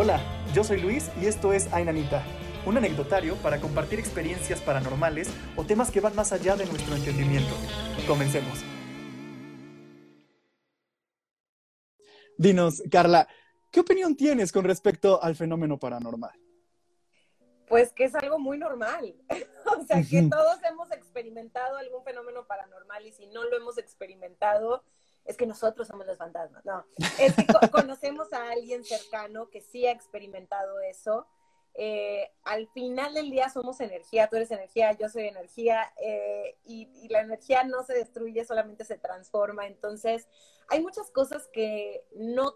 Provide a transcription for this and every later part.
Hola, yo soy Luis y esto es Ainanita, un anecdotario para compartir experiencias paranormales o temas que van más allá de nuestro entendimiento. Comencemos. Dinos, Carla, ¿qué opinión tienes con respecto al fenómeno paranormal? Pues que es algo muy normal. o sea, que todos hemos experimentado algún fenómeno paranormal y si no lo hemos experimentado, es que nosotros somos los fantasmas. No, es que conocemos a alguien cercano que sí ha experimentado eso. Eh, al final del día somos energía, tú eres energía, yo soy energía, eh, y, y, la energía no se destruye, solamente se transforma. Entonces, hay muchas cosas que no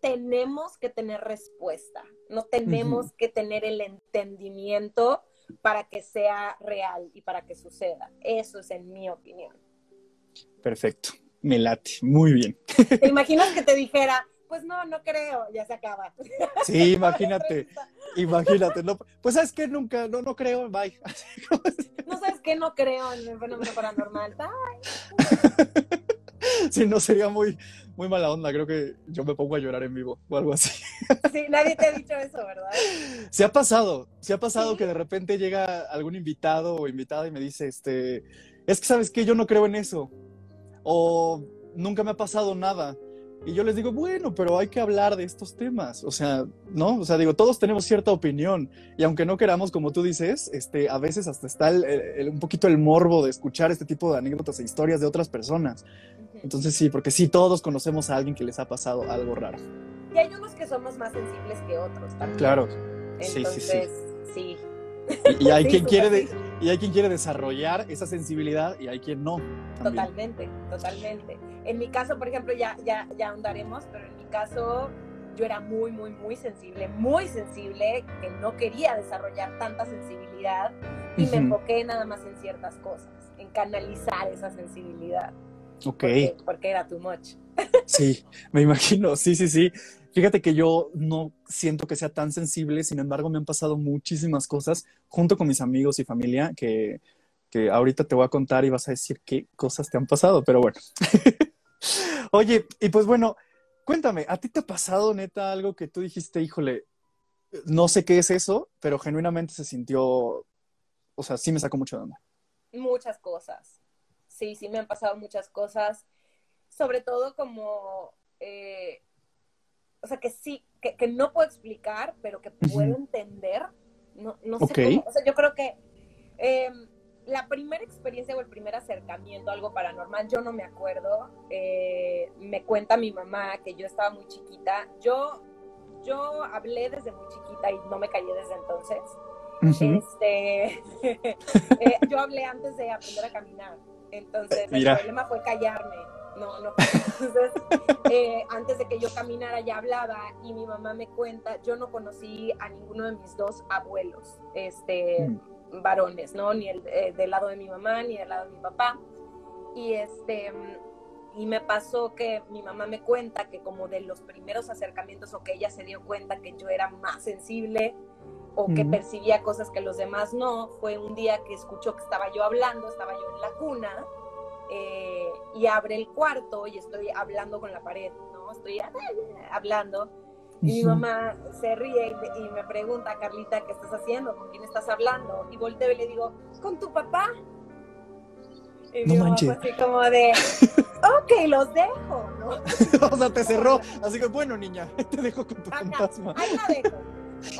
tenemos que tener respuesta, no tenemos que tener el entendimiento para que sea real y para que suceda. Eso es en mi opinión. Perfecto, me late, muy bien. ¿Te imaginas que te dijera, pues no, no creo, ya se acaba? Sí, imagínate, imagínate, no, pues sabes que nunca, no, no creo, bye. No sabes que no creo en el fenómeno paranormal, bye. Sí, no sería muy, muy mala onda. Creo que yo me pongo a llorar en vivo o algo así. Sí, nadie te ha dicho eso, ¿verdad? Se ha pasado, se ha pasado ¿Sí? que de repente llega algún invitado o invitada y me dice, este, es que sabes que yo no creo en eso. O nunca me ha pasado nada. Y yo les digo, bueno, pero hay que hablar de estos temas. O sea, ¿no? O sea, digo, todos tenemos cierta opinión. Y aunque no queramos, como tú dices, este, a veces hasta está el, el, un poquito el morbo de escuchar este tipo de anécdotas e historias de otras personas. Entonces sí, porque sí, todos conocemos a alguien que les ha pasado algo raro. Y hay unos que somos más sensibles que otros también. Claro. Entonces, sí, sí, sí. sí. Y, y hay, sí, quien quiere de, y hay quien quiere desarrollar esa sensibilidad y hay quien no. También. Totalmente, totalmente. En mi caso, por ejemplo, ya, ya, ya ahondaremos, pero en mi caso yo era muy, muy, muy sensible, muy sensible, que no quería desarrollar tanta sensibilidad y uh -huh. me enfoqué nada más en ciertas cosas, en canalizar esa sensibilidad. Ok. Porque, porque era too much. Sí, me imagino, sí, sí, sí. Fíjate que yo no siento que sea tan sensible, sin embargo me han pasado muchísimas cosas junto con mis amigos y familia que, que ahorita te voy a contar y vas a decir qué cosas te han pasado, pero bueno. Oye, y pues bueno, cuéntame, ¿a ti te ha pasado neta algo que tú dijiste, híjole, no sé qué es eso, pero genuinamente se sintió, o sea, sí me sacó mucho de onda? Muchas cosas. Sí, sí me han pasado muchas cosas, sobre todo como... Eh, o sea, que sí, que, que, no puedo explicar, pero que puedo entender. No, no sé cómo. O sea, yo creo que eh, la primera experiencia o el primer acercamiento a algo paranormal, yo no me acuerdo. Eh, me cuenta mi mamá que yo estaba muy chiquita. Yo, yo hablé desde muy chiquita y no me callé desde entonces. Uh -huh. Este, eh, yo hablé antes de aprender a caminar. Entonces, Mira. el problema fue callarme no, no. Entonces, eh, antes de que yo caminara ya hablaba y mi mamá me cuenta, yo no conocí a ninguno de mis dos abuelos, este, mm. varones, ¿no? Ni el eh, del lado de mi mamá ni del lado de mi papá. Y este, y me pasó que mi mamá me cuenta que como de los primeros acercamientos o que ella se dio cuenta que yo era más sensible o que percibía cosas que los demás no, fue un día que escuchó que estaba yo hablando, estaba yo en la cuna eh, y abre el cuarto y estoy hablando con la pared, ¿no? Estoy hablando. Y mi mamá se ríe y, me pregunta, Carlita, ¿qué estás haciendo? ¿Con quién estás hablando? Y volteo y le digo, con tu papá. Y no mi manches. mamá así como de, ok, los dejo, ¿no? o sea, te cerró. Así que, bueno, niña, te dejo con tu fantasma. Ahí la dejo.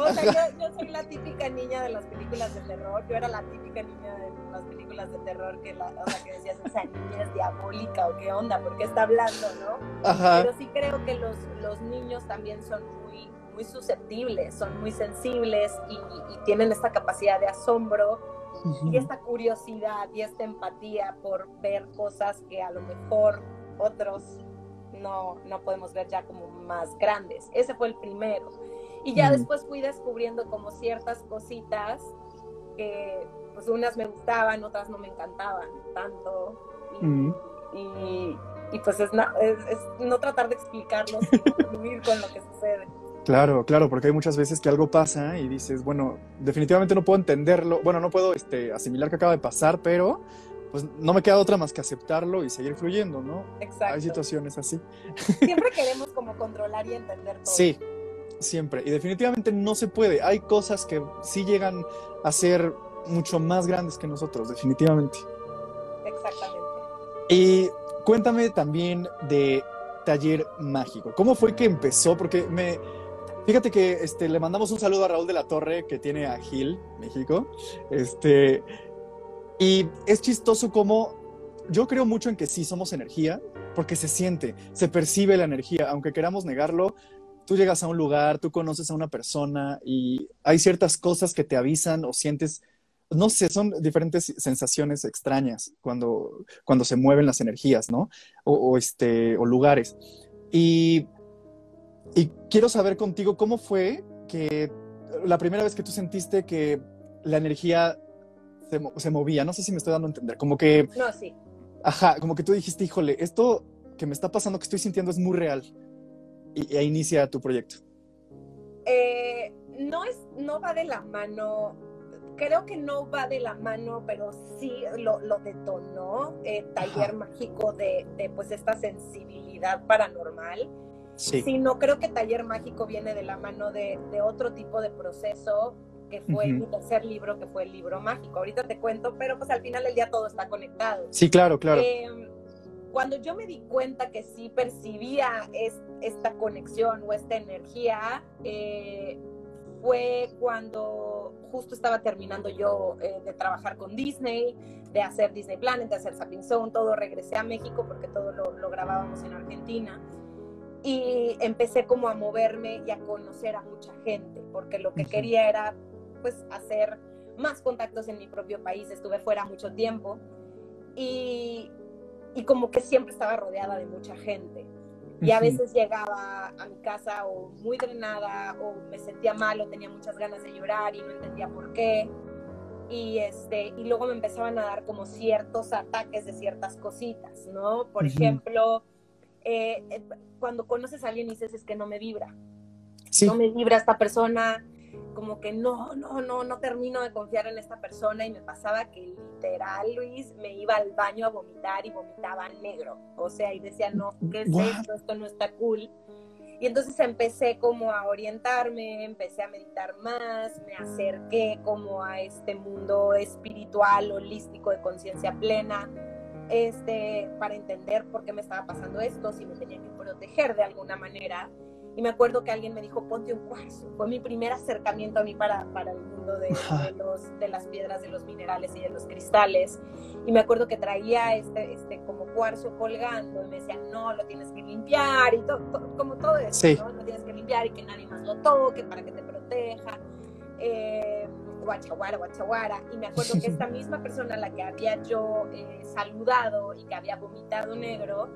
O sea, yo, yo, soy la típica niña de las películas de terror. Yo era la típica niña de las películas de terror que, la, o sea, que decías, esa niña es diabólica o qué onda, porque está hablando, ¿no? Ajá. Pero sí creo que los, los niños también son muy, muy susceptibles, son muy sensibles y, y tienen esta capacidad de asombro uh -huh. y esta curiosidad y esta empatía por ver cosas que a lo mejor otros no, no podemos ver ya como más grandes. Ese fue el primero. Y ya mm. después fui descubriendo como ciertas cositas que pues unas me gustaban, otras no me encantaban tanto. Y, mm. y, y pues es, na, es, es, no tratar de explicarlo, sino fluir con lo que sucede. Claro, claro, porque hay muchas veces que algo pasa y dices, bueno, definitivamente no puedo entenderlo, bueno, no puedo este, asimilar que acaba de pasar, pero pues no me queda otra más que aceptarlo y seguir fluyendo, ¿no? Exacto. Hay situaciones así. Siempre queremos como controlar y entender todo. Sí, siempre. Y definitivamente no se puede. Hay cosas que sí llegan a ser mucho más grandes que nosotros, definitivamente. Exactamente. Y cuéntame también de Taller Mágico. ¿Cómo fue que empezó? Porque me... Fíjate que este, le mandamos un saludo a Raúl de la Torre, que tiene a Gil, México. Este, y es chistoso como yo creo mucho en que sí somos energía, porque se siente, se percibe la energía, aunque queramos negarlo. Tú llegas a un lugar, tú conoces a una persona y hay ciertas cosas que te avisan o sientes no sé, son diferentes sensaciones extrañas cuando, cuando se mueven las energías, ¿no? O, este, o lugares. Y, y quiero saber contigo cómo fue que la primera vez que tú sentiste que la energía se, se, movía, no sé si me estoy dando a entender, como que... No, sí. Ajá, como que tú dijiste, híjole, esto que me está pasando, que estoy sintiendo es muy real. Y, e inicia tu proyecto. Eh, no, es, no va de la mano creo que no va de la mano, pero sí lo, lo detonó eh, Taller Mágico de, de, pues esta sensibilidad paranormal. Sí. Sino creo que Taller Mágico viene de la mano de, de otro tipo de proceso que fue mi tercer libro, que fue el libro mágico. Ahorita te cuento, pero pues al final del día todo está conectado. Sí, claro, claro. Eh, cuando yo me di cuenta que sí percibía es, esta conexión o esta energía, eh, fue cuando justo estaba terminando yo eh, de trabajar con Disney, de hacer Disney Planet, de hacer Sapping Zone, todo, regresé a México porque todo lo, lo, grabábamos en Argentina. Y empecé como a moverme y a conocer a mucha gente, porque lo que quería era pues hacer más contactos en mi propio país, estuve fuera mucho tiempo. Y, y como que siempre estaba rodeada de mucha gente. Y a veces llegaba a mi casa o muy drenada o me sentía mal o tenía muchas ganas de llorar y no entendía por qué. Y, este, y luego me empezaban a dar como ciertos ataques de ciertas cositas, ¿no? Por ejemplo, eh, eh, cuando conoces a alguien y dices es que no me vibra. No me vibra esta persona, como que no, no, no, no termino de confiar en esta persona y me pasaba que literal, Luis, me iba al baño a vomitar y vomitaba negro. O sea, y decía, no, ¿qué es esto? Esto no está cool. Y entonces empecé como a orientarme, empecé a meditar más, me acerqué como a este mundo espiritual, holístico, de conciencia plena, este, para entender por qué me estaba pasando esto, si me tenía que proteger de alguna manera. Y me acuerdo que alguien me dijo, ponte un cuarzo. Fue mi primer acercamiento a mí para, para el mundo de, los, de las piedras, de los minerales y de los cristales. Y me acuerdo que traía este, este como cuarzo colgando y me decían, no, lo tienes que limpiar y todo, como todo eso, ¿no? Lo tienes que limpiar y que nadie más lo toque para que te proteja. Eh, guachaguara, guachaguara. Y me acuerdo que esta misma persona a la que había yo eh, saludado y que había vomitado negro,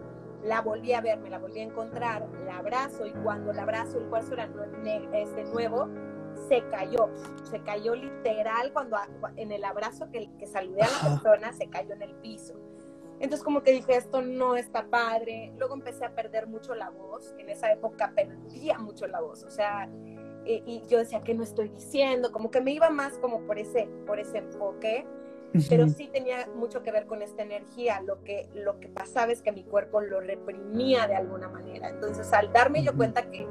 la volví a ver, me la volví a encontrar, la abrazo y cuando la abrazo, el cuarzo era este nuevo, se cayó, se cayó literal cuando en el abrazo que, que saludé a la persona, se cayó en el piso. Entonces como que dije, esto no está padre. Luego empecé a perder mucho la voz. En esa época perdía mucho la voz. O sea, y, y yo decía, ¿qué no estoy diciendo? Como que me iba más como por ese, por ese enfoque pero sí tenía mucho que ver con esta energía. Lo que, lo que pasaba es que mi cuerpo lo reprimía de alguna manera. Entonces, al darme yo cuenta que,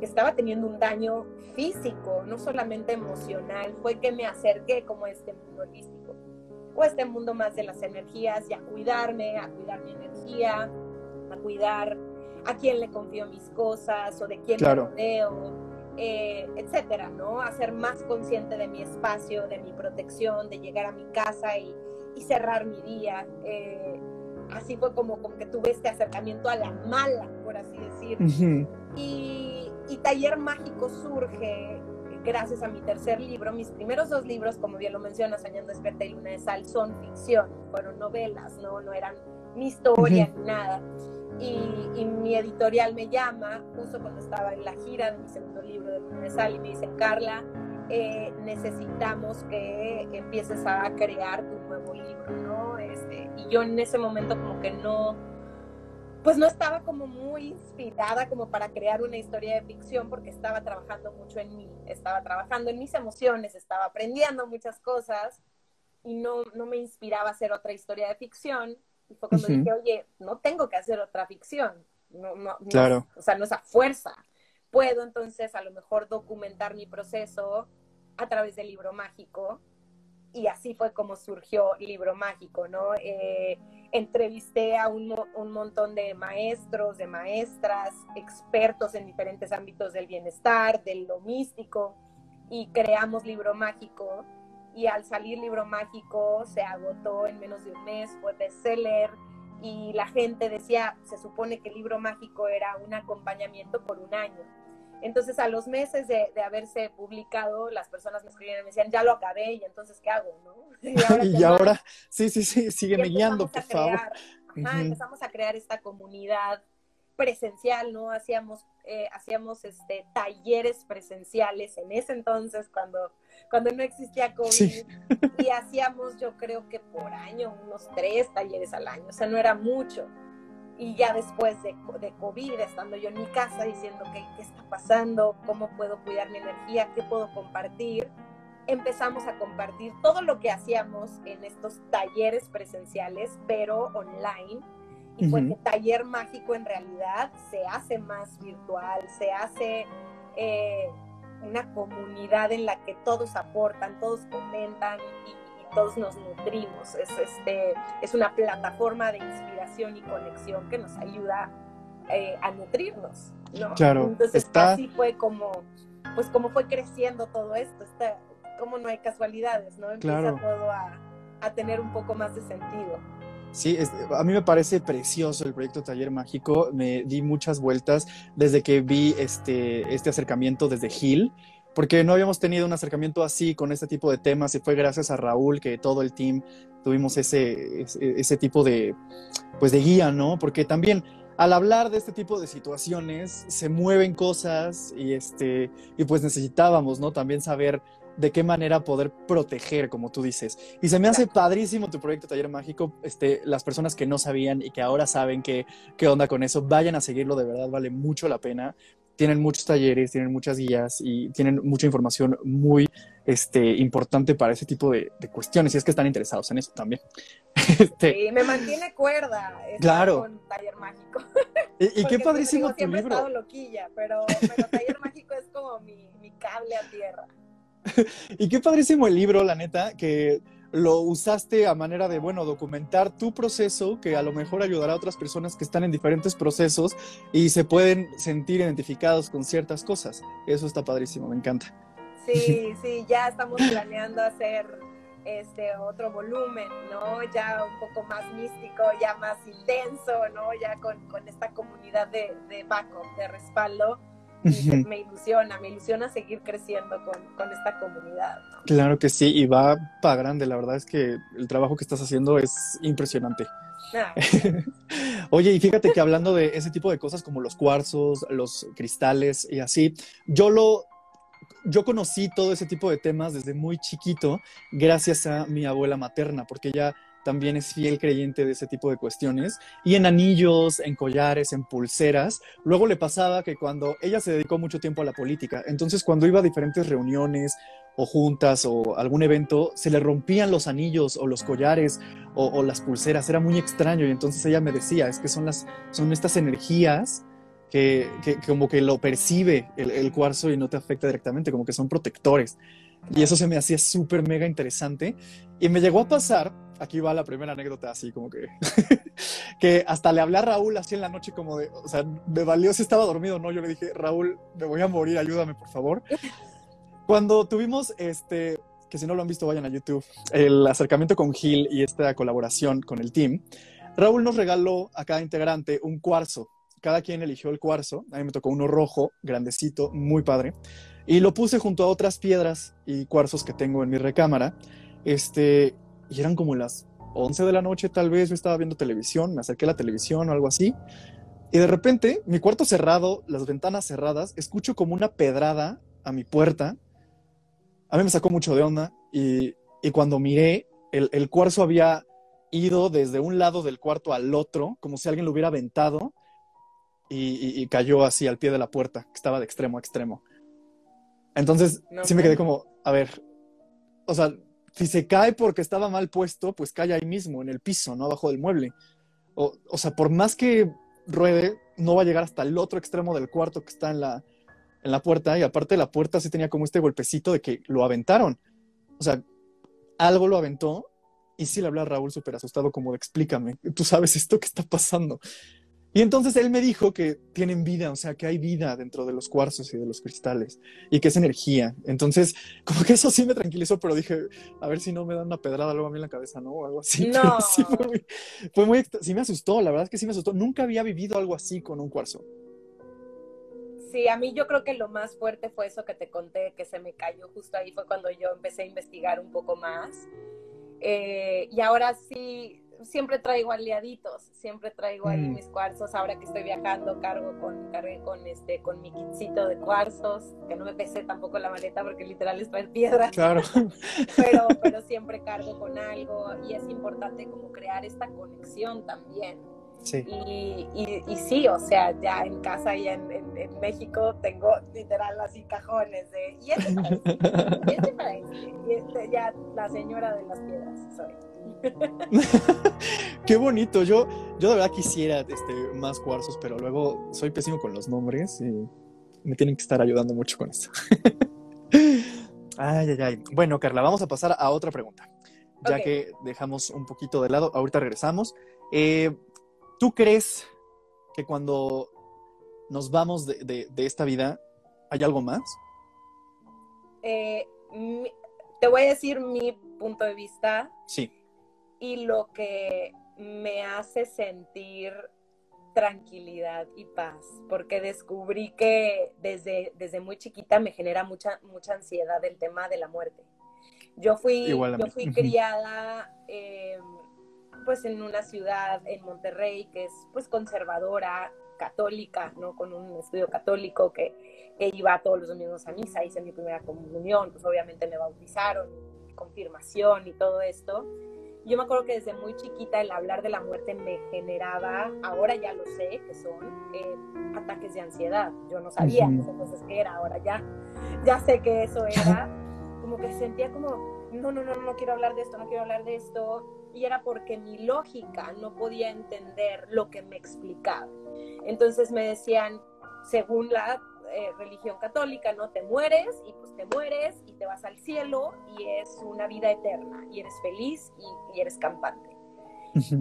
estaba teniendo un daño físico, no solamente emocional, fue que me acerqué como a este mundo holístico, o a este mundo más de las energías, y a cuidarme, a cuidar mi energía, a cuidar a quién le confío mis cosas o de quién me rodeo eh, etcétera, ¿no? A ser más consciente de mi espacio, de mi protección, de llegar a mi casa y, cerrar mi día. Eh, así fue como, como que tuve este acercamiento a la mala, por así decir. y, y Taller Mágico surge gracias a mi tercer libro. Mis primeros dos libros, como bien lo mencionas, Soñando Despierta y Luna de Sal, son ficción, fueron novelas, no, no eran mi historia ni nada. Y, mi editorial me llama justo cuando estaba en la gira de mi segundo libro de Luna de Sal y me dice, Carla, eh, necesitamos que empieces a crear tu nuevo libro, ¿no? Este, y yo en ese momento como que no, pues no estaba como muy inspirada como para crear una historia de ficción porque estaba trabajando mucho en mí, estaba trabajando en mis emociones, estaba aprendiendo muchas cosas y no, no me inspiraba a hacer otra historia de ficción y fue cuando dije, oye, no tengo que hacer otra ficción. No, no, claro. o sea, no es a fuerza. puedo entonces a lo mejor documentar mi proceso a través del libro mágico. Y así fue como surgió Libro Mágico, ¿no? Eh, entrevisté a un, un, montón de maestros, de maestras, expertos en diferentes ámbitos del bienestar, de lo místico, y creamos Libro Mágico. Y al salir Libro Mágico se agotó en menos de un mes, fue bestseller y la gente decía, se supone que el Libro Mágico era un acompañamiento por un año entonces, a los meses de, haberse publicado, las personas me escribían y me decían, ya lo acabé, y entonces, ¿qué hago? ¿no? Y ahora, sí, sí, sí, sígueme guiando, por favor. Empezamos a crear esta comunidad presencial, ¿no? Hacíamos, eh, hacíamos este, talleres presenciales en ese entonces, cuando, cuando no existía COVID, y hacíamos, yo creo que por año, unos tres talleres al año, o sea, no era mucho. Y ya después de, de, COVID, estando yo en mi casa diciendo ¿qué, qué está pasando, cómo puedo cuidar mi energía, qué puedo compartir, empezamos a compartir todo lo que hacíamos en estos talleres presenciales, pero online. Y fue que taller mágico en realidad se hace más virtual, se hace eh, una comunidad en la que todos aportan, todos comentan y todos nos nutrimos. Es, este, es una plataforma de inspiración y conexión que nos ayuda eh, a nutrirnos. ¿no? Claro. Entonces así fue como, pues como fue creciendo todo esto. Está, como no hay casualidades, ¿no? Empieza todo a, a, tener un poco más de sentido. Sí, a mí me parece precioso el proyecto Taller Mágico. Me di muchas vueltas desde que vi este, este acercamiento desde Gil porque no habíamos tenido un acercamiento así con este tipo de temas y fue gracias a Raúl que todo el team tuvimos ese, ese, tipo de, pues de guía, ¿no? Porque también al hablar de este tipo de situaciones se mueven cosas y, este, y pues necesitábamos, ¿no? También saber de qué manera poder proteger, como tú dices. Y se me hace padrísimo tu proyecto Taller Mágico. Este, las personas que no sabían y que ahora saben qué, qué onda con eso, vayan a seguirlo, de verdad vale mucho la pena tienen muchos talleres, tienen muchas guías y tienen mucha información muy este, importante para ese tipo de, cuestiones, y es que están interesados en eso también. Este, sí, me mantiene cuerda claro. con Taller Mágico. Y, qué padrísimo tu libro. He estado loquilla, pero, pero Taller Mágico es como mi, mi cable a tierra. y qué padrísimo el libro, la neta, que lo usaste a manera de, bueno, documentar tu proceso, que a lo mejor ayudará a otras personas que están en diferentes procesos y se pueden sentir identificados con ciertas cosas. Eso está padrísimo, me encanta. Sí, sí, ya estamos planeando hacer este otro volumen, ¿no? Ya un poco más místico, ya más intenso, ¿no? Ya con, esta comunidad de, de backup, de respaldo me ilusiona, me ilusiona seguir creciendo con, esta comunidad. Claro que sí, y va para grande, la verdad es que el trabajo que estás haciendo es impresionante. Ah. Oye, y fíjate que hablando de ese tipo de cosas como los cuarzos, los cristales y así, yo lo yo conocí todo ese tipo de temas desde muy chiquito gracias a mi abuela materna, porque ella también es fiel creyente de ese tipo de cuestiones. Y en anillos, en collares, en pulseras. Luego le pasaba que cuando ella se dedicó mucho tiempo a la política, entonces cuando iba a diferentes reuniones o juntas o algún evento, se le rompían los anillos o los collares o, las pulseras. Era muy extraño y entonces ella me decía, es que son, las, son estas energías que, como que lo percibe el, el cuarzo y no te afecta directamente, como que son protectores. Y eso se me hacía súper mega interesante. Y me llegó a pasar, aquí va la primera anécdota, así como que, que hasta le hablé a Raúl así en la noche como de, o sea, me valió si estaba dormido o no. Yo le dije, Raúl, me voy a morir, ayúdame, por favor. Cuando tuvimos este, que si no lo han visto, vayan a YouTube, el acercamiento con Gil y esta colaboración con el team, Raúl nos regaló a cada integrante un cuarzo. Cada quien eligió el cuarzo. A mí me tocó uno rojo, grandecito, muy padre. Y lo puse junto a otras piedras y cuarzos que tengo en mi recámara. Este, y eran como las 11 de la noche, tal vez yo estaba viendo televisión, me acerqué a la televisión o algo así. Y de repente, mi cuarto cerrado, las ventanas cerradas, escucho como una pedrada a mi puerta. A mí me sacó mucho de onda y, y cuando miré, el, el, cuarzo había ido desde un lado del cuarto al otro, como si alguien lo hubiera aventado y, y, cayó así al pie de la puerta, que estaba de extremo a extremo. Entonces, sí me quedé como, a ver, o sea, si se cae porque estaba mal puesto, pues cae ahí mismo, en el piso, ¿no? Abajo del mueble. O, sea, por más que ruede, no va a llegar hasta el otro extremo del cuarto que está en la, en la puerta y aparte la puerta sí tenía como este golpecito de que lo aventaron. O sea, algo lo aventó y sí le hablé a Raúl súper asustado como de explícame, tú sabes esto que está pasando. Y entonces él me dijo que tienen vida, o sea, que hay vida dentro de los cuarzos y de los cristales y que es energía. Entonces, como que eso sí me tranquilizó, pero dije, a ver si no me dan una pedrada luego a mí en la cabeza, ¿no? O algo así. No. Sí, fue muy, fue muy, sí me asustó, la verdad es que sí me asustó. Nunca había vivido algo así con un cuarzo. Sí, a mí yo creo que lo más fuerte fue eso que te conté, que se me cayó justo ahí, fue cuando yo empecé a investigar un poco más. Eh, y ahora sí, siempre traigo aliaditos, siempre traigo ahí Mm. mis cuarzos. Ahora que estoy viajando, cargo con, cargué con, este, con mi kitcito de cuarzos, que no me pesé tampoco la maleta porque literal es traer piedras, Claro. pero, pero siempre cargo con algo y es importante como crear esta conexión también. Sí. Y, y, y sí, o sea, ya en casa y en, en, en México tengo literal así cajones de, y para y este para este, y este ya la señora de las piedras soy. Qué bonito. Yo, yo de verdad quisiera este, más cuarzos, pero luego soy pésimo con los nombres y me tienen que estar ayudando mucho con eso. ay, ay, ay. Bueno, Carla, vamos a pasar a otra pregunta. Ya que dejamos un poquito de lado, ahorita regresamos. Eh, ¿Tú crees que cuando nos vamos de, de- de esta vida hay algo más? Eh, mi- te voy a decir mi punto de vista Sí. Y lo que me hace sentir tranquilidad y paz, porque descubrí que desde, desde muy chiquita me genera mucha, mucha ansiedad el tema de la muerte. Yo fui, yo fui criada eh, pues en una ciudad en Monterrey que es pues conservadora, católica, ¿no? Con un estudio católico que, que iba todos los domingos a misa, hice mi primera comunión, pues obviamente me bautizaron, confirmación y todo esto. Yo me acuerdo que desde muy chiquita el hablar de la muerte me generaba, ahora ya lo sé, que son eh, ataques de ansiedad. Yo no sabía entonces qué era, ahora ya, ya sé que eso era. Como que sentía como, no, no, no, no quiero hablar de esto, no quiero hablar de esto. Y era porque mi lógica no podía entender lo que me explicaba. Entonces me decían, según la eh, religión católica, no te mueres y pues te mueres y te vas al cielo y es una vida eterna y eres feliz y, y eres campante.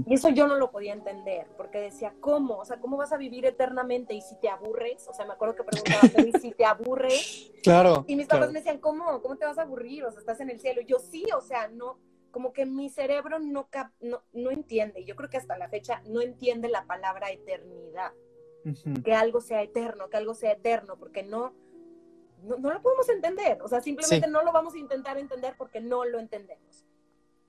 Y eso yo no lo podía entender, porque decía, ¿cómo? O sea, ¿cómo vas a vivir eternamente y si te aburres? O sea, me acuerdo que preguntaba, "Pero, ¿y si te aburres? Claro. Y mis papás claro. me decían, ¿cómo? ¿Cómo te vas a aburrir? O sea, estás en el cielo. Y yo sí, o sea, no, como que mi cerebro no, cap- no, no entiende. Yo creo que hasta la fecha no entiende la palabra eternidad Que algo sea eterno, que algo sea eterno, porque no, no, no lo podemos entender, o sea, simplemente Sí. no lo vamos a intentar entender porque no lo entendemos.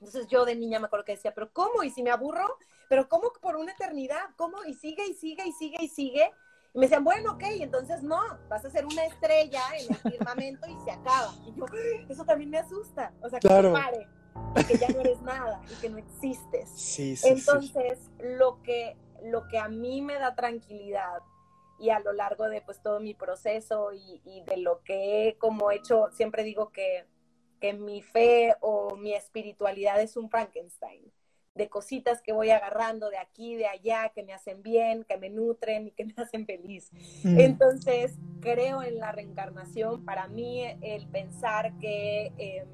Entonces yo de niña me acuerdo que decía, pero ¿cómo? ¿Y si me aburro? ¿Pero cómo por una eternidad? ¿Cómo? Y sigue y sigue y sigue y sigue. Y me decían, bueno, ok, entonces no, vas a ser una estrella en el firmamento y se acaba. Y yo, eso también me asusta, o sea, que Claro. se pare, que ya no eres nada y que no existes. Sí, sí, sí. Entonces, lo que, lo que a mí me da tranquilidad y a lo largo de pues todo mi proceso y, y de lo que he como hecho, siempre digo que, que mi fe o mi espiritualidad es un Frankenstein, de cositas que voy agarrando de aquí, de allá, que me hacen bien, que me nutren y que me hacen feliz. Mm. Entonces, creo en la reencarnación. Para mí, el pensar que, eh,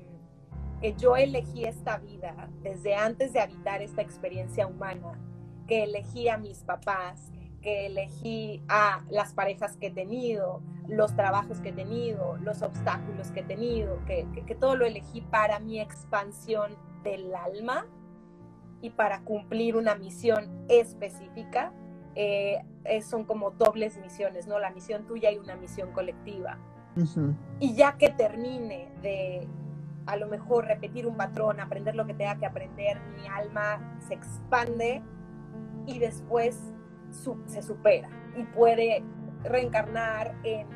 que yo elegí esta vida desde antes de habitar esta experiencia humana, que elegí a mis papás, que elegí a las parejas que he tenido, los trabajos que he tenido, los obstáculos que he tenido, que, que, que todo lo elegí para mi expansión del alma y para cumplir una misión específica. Eh, son como dobles misiones, ¿no? La misión tuya y una misión colectiva. Y ya que termine de a lo mejor repetir un patrón, aprender lo que tenga que aprender, mi alma se expande y después se supera y puede reencarnar en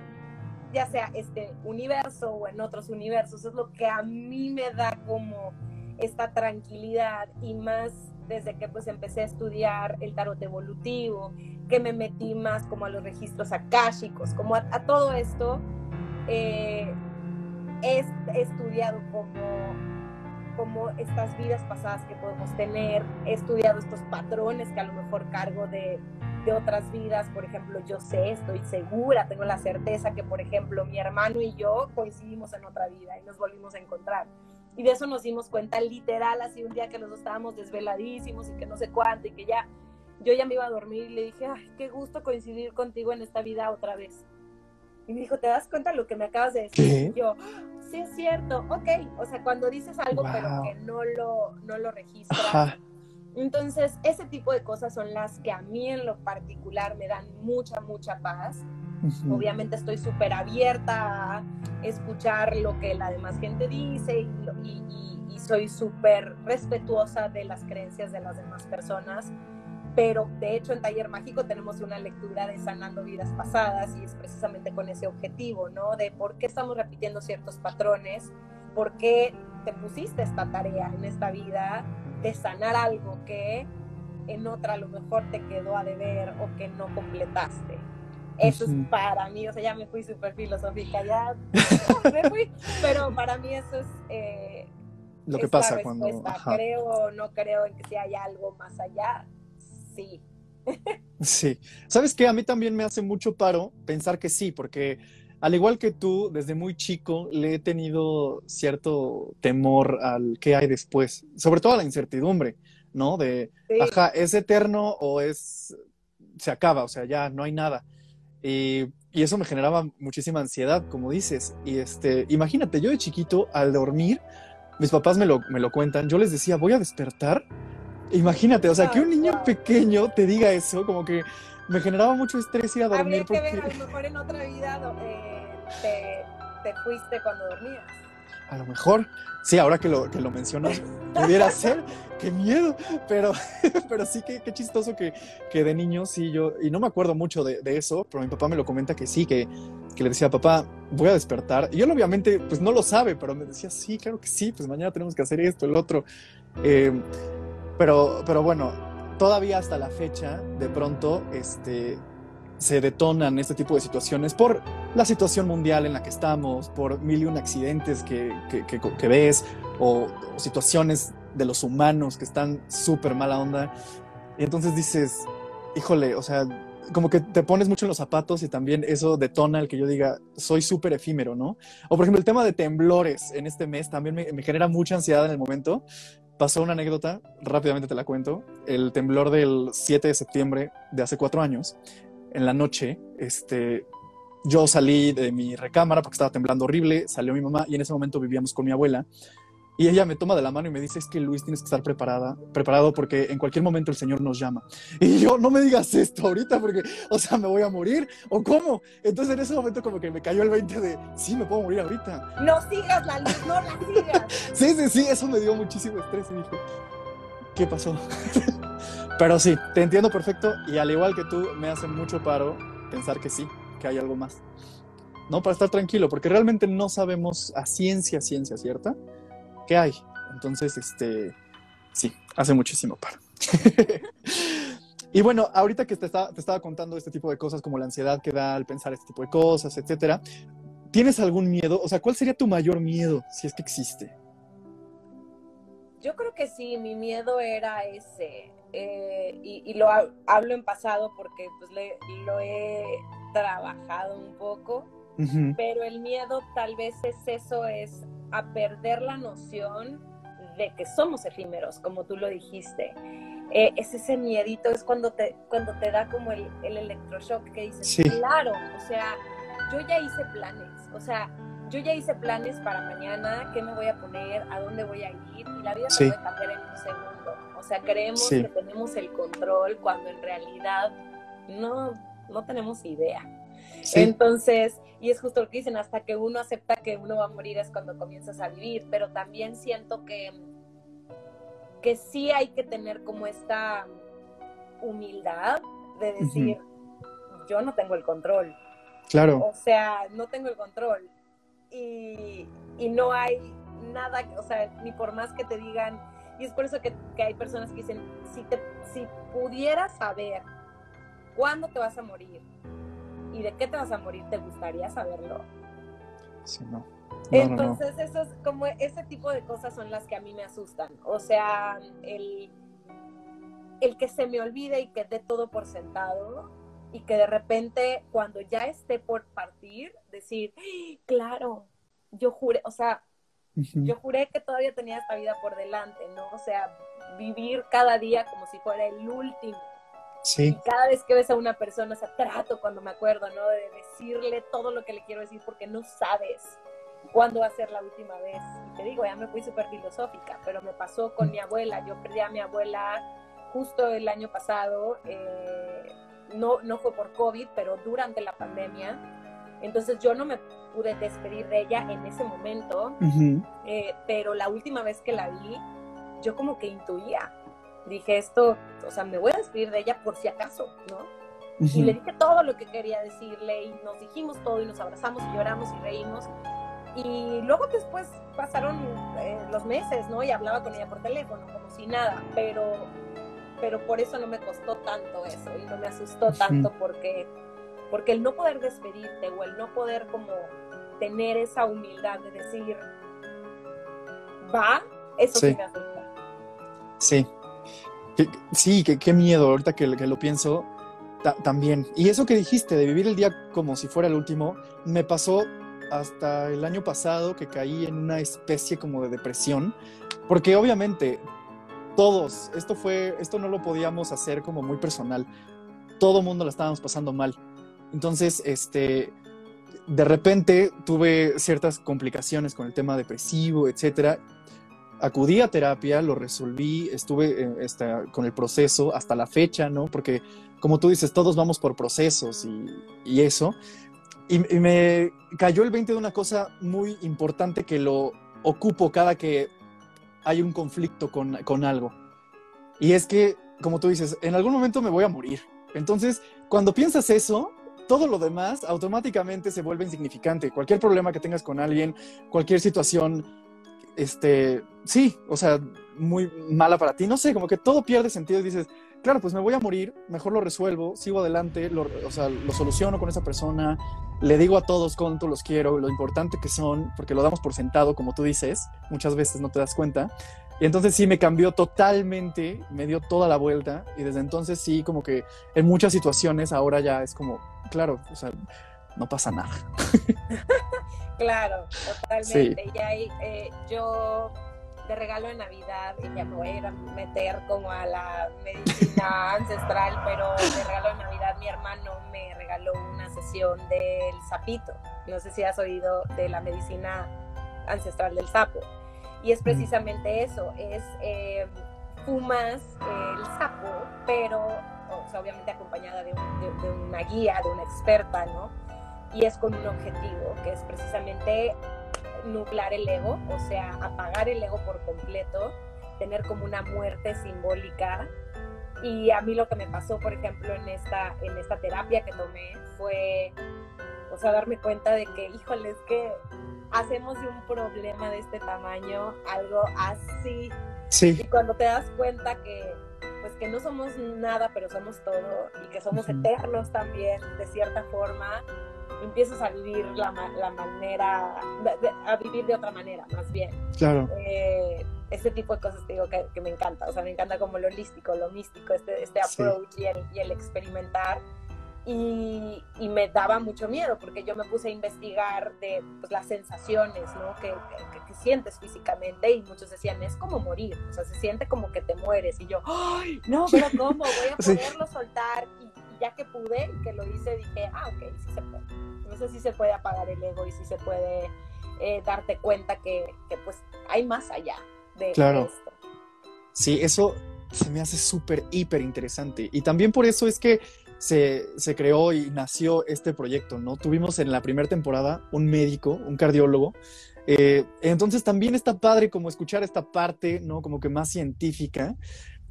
ya sea este universo o en otros universos. Es lo que a mí me da como esta tranquilidad y más desde que pues empecé a estudiar el tarot evolutivo, que me metí más como a los registros akáshicos, como a, todo esto, eh, he estudiado como, como estas vidas pasadas que podemos tener, he estudiado estos patrones que a lo mejor cargo de, de otras vidas, por ejemplo, yo sé, estoy segura, tengo la certeza que, por ejemplo, mi hermano y yo coincidimos en otra vida y nos volvimos a encontrar. Y de eso nos dimos cuenta literal, así un día que los dos estábamos desveladísimos y que no sé cuánto y que ya, yo ya me iba a dormir y le dije, ay, qué gusto coincidir contigo en esta vida otra vez. Y me dijo, ¿te das cuenta de lo que me acabas de decir? Y yo, sí es cierto, ok. O sea, cuando dices algo pero que no lo, no lo registras. Entonces, ese tipo de cosas son las que a mí en lo particular me dan mucha, mucha paz. Obviamente estoy súper abierta a escuchar lo que la demás gente dice y, y soy súper respetuosa de las creencias de las demás personas pero de hecho en Taller Mágico tenemos una lectura de sanando vidas pasadas y es precisamente con ese objetivo, ¿no? De por qué estamos repitiendo ciertos patrones, por qué te pusiste esta tarea en esta vida de sanar algo que en otra a lo mejor te quedó a deber o que no completaste. Eso es para mí, o sea, ya me fui súper filosófica, ya me fui, pero para mí eso es... Eh, lo que pasa cuando... Creo o no creo en que si hay algo más allá, sí. sí. ¿Sabes qué? A mí también me hace mucho paro pensar que sí, porque al igual que tú, desde muy chico le he tenido cierto temor al qué hay después, sobre todo a la incertidumbre, ¿no? De, ajá, ¿es eterno o es, se acaba, o sea, ya no hay nada? Y, y, eso me generaba muchísima ansiedad, como dices. Y este, imagínate, yo de chiquito, al dormir, mis papás me lo, me lo cuentan, yo les decía, voy a despertar Imagínate, o sea, que un niño pequeño te diga eso, como que me generaba mucho estrés ir a dormir. Habría que ver, a lo mejor en otra vida eh, te, fuiste cuando dormías. A lo mejor, sí, ahora que lo, que lo mencionas, pudiera ser, qué miedo, pero, pero sí, qué, qué chistoso que, que, de niño, sí, yo, y no me acuerdo mucho de, de, eso, pero mi papá me lo comenta que sí, que, que le decía, papá, voy a despertar, y él obviamente, pues no lo sabe, pero me decía, sí, claro que sí, pues mañana tenemos que hacer esto, el otro. Eh, pero, pero bueno, todavía hasta la fecha, de pronto, este, se detonan este tipo de situaciones por la situación mundial en la que estamos, por mil y un accidentes que, que, ves, o, situaciones de los humanos que están súper mala onda. Y entonces dices, híjole, o sea, como que te pones mucho en los zapatos y también eso detona el que yo diga, soy súper efímero, ¿no? O por ejemplo, el tema de temblores en este mes también me, genera mucha ansiedad en el momento pasó una anécdota, rápidamente te la cuento. El temblor del 7 de septiembre de hace cuatro años, en la noche, este, yo salí de mi recámara porque estaba temblando horrible, salió mi mamá y en ese momento vivíamos con mi abuela y ella me toma de la mano y me dice, es que Luis tienes que estar preparada, preparado porque en cualquier momento el Señor nos llama. Y yo, no me digas esto ahorita porque, o sea, me voy a morir o cómo. Entonces en ese momento como que me cayó el 20 de, sí, me puedo morir ahorita. No sigas la luz, no la sigas. sí, sí, sí, eso me dio muchísimo estrés y dije, ¿qué pasó? Pero sí, te entiendo perfecto y al igual que tú, me hace mucho paro pensar que sí, que hay algo más. ¿No? Para estar tranquilo, porque realmente no sabemos a ciencia, ciencia cierta ¿qué hay? Entonces, este, sí, hace muchísimo paro. y bueno, ahorita que te estaba, te estaba contando este tipo de cosas, como la ansiedad que da al pensar este tipo de cosas, etcétera, ¿tienes algún miedo? O sea, ¿cuál sería tu mayor miedo, si es que existe? Yo creo que sí, mi miedo era ese. Eh, y, lo hablo en pasado porque pues lo he trabajado un poco, pero el miedo tal vez es eso, es a perder la noción de que somos efímeros, como tú lo dijiste. Eh, es ese miedito, es cuando te, cuando te da como el, el electroshock que dices, claro, o sea, yo ya hice planes, o sea, yo ya hice planes para mañana, qué me voy a poner, a dónde voy a ir, y la vida se puede cambiar en un segundo. O sea, creemos que tenemos el control cuando en realidad no, no tenemos idea. Entonces, y es justo lo que dicen, hasta que uno acepta que uno va a morir es cuando comienzas a vivir, pero también siento que, que sí hay que tener como esta humildad de decir, yo no tengo el control. Claro. O sea, no tengo el control. Y, y, no hay nada, o sea, ni por más que te digan, y es por eso que, que hay personas que dicen, si, te, si pudieras saber cuándo te vas a morir, y de qué te vas a morir, ¿te gustaría saberlo? Sí, no. Entonces, eso es como ese tipo de cosas son las que a mí me asustan. O sea, el, el que se me olvide y que dé todo por sentado y que de repente cuando ya esté por partir, decir, ¡Ah! claro, yo juré, o sea, yo juré que todavía tenía esta vida por delante, ¿no? O sea, vivir cada día como si fuera el último. Sí. Cada vez que ves a una persona, o sea, trato cuando me acuerdo, ¿no? De decirle todo lo que le quiero decir porque no sabes cuándo va a ser la última vez. Y te digo, ya me fui súper filosófica, pero me pasó con mi abuela. Yo perdí a mi abuela justo el año pasado. Eh, no, no fue por COVID, pero durante la pandemia. Entonces yo no me pude despedir de ella en ese momento, eh, pero la última vez que la vi, yo como que intuía. Dije esto, o sea, me voy a despedir de ella por si acaso, ¿no? Y le dije todo lo que quería decirle y nos dijimos todo y nos abrazamos y lloramos y reímos. Y luego después pasaron eh, los meses, ¿no? Y hablaba con ella por teléfono, como si nada, pero, pero por eso no me costó tanto eso y no me asustó tanto porque, porque el no poder despedirte o el no poder como tener esa humildad de decir, va, eso sí, me asusta. Sí, sí, qué miedo, ahorita que, que lo pienso, también. Y eso que dijiste de vivir el día como si fuera el último, me pasó hasta el año pasado que caí en una especie como de depresión, porque obviamente todos, esto fue, esto no lo podíamos hacer como muy personal, todo mundo la estábamos pasando mal. Entonces, este, de repente tuve ciertas complicaciones con el tema depresivo, etcétera. Acudí a terapia, lo resolví, estuve eh, este, con el proceso hasta la fecha, ¿no? Porque, como tú dices, todos vamos por procesos y, y eso. Y, me cayó el 20 de una cosa muy importante que lo ocupo cada que hay un conflicto con, con algo. Y es que, como tú dices, en algún momento me voy a morir. Entonces, cuando piensas eso, todo lo demás automáticamente se vuelve insignificante. Cualquier problema que tengas con alguien, cualquier situación, este, sí, o sea, muy mala para ti, no sé, como que todo pierde sentido y dices, claro, pues me voy a morir, mejor lo resuelvo, sigo adelante, lo, o sea, lo soluciono con esa persona, le digo a todos cuánto los quiero, lo importante que son, porque lo damos por sentado, como tú dices, muchas veces no te das cuenta. Y entonces sí me cambió totalmente, me dio toda la vuelta y desde entonces sí, como que en muchas situaciones ahora ya es como, claro, o sea, no pasa nada. claro, totalmente. Y ahí eh, yo de regalo de Navidad, y ya me voy a ir a meter como a la medicina ancestral, pero de regalo de Navidad mi hermano me regaló una sesión del sapito. No sé si has oído de la medicina ancestral del sapo. Y es precisamente eso, es eh, fumas el sapo, pero obviamente acompañada de, de una guía, de una experta, ¿no? Y es con un objetivo, que es precisamente nublar el ego, o sea, apagar el ego por completo, tener como una muerte simbólica. Y a mí lo que me pasó, por ejemplo, en esta, en esta terapia que tomé fue, o sea, darme cuenta de que, híjole, es que hacemos de un problema de este tamaño algo así. Sí. Y cuando te das cuenta que, pues que no somos nada, pero somos todo y que somos eternos también, de cierta forma, empiezas a vivir la, la manera, a vivir de otra manera, más bien. Claro. Eh, este tipo de cosas te digo que, que, me encanta, o sea, me encanta como lo holístico, lo místico, este, este approach y, el, y, el, experimentar. Y, y, me daba mucho miedo porque yo me puse a investigar de pues, las sensaciones ¿no? que, que, que, sientes físicamente y muchos decían, es como morir, o sea, se siente como que te mueres y yo, ¡ay, no, pero ¿cómo? Voy a poderlo sí. soltar y ya que pude y que lo hice, dije, ah, ok, sí se puede. Entonces sí se puede apagar el ego y sí se puede eh, darte cuenta que, que, pues hay más allá de, claro. de esto. Sí, eso se me hace súper, hiper interesante. Y también por eso es que se, se, creó y nació este proyecto, ¿no? Tuvimos en la primera temporada un médico, un cardiólogo. Eh, entonces también está padre como escuchar esta parte, ¿no? Como que más científica,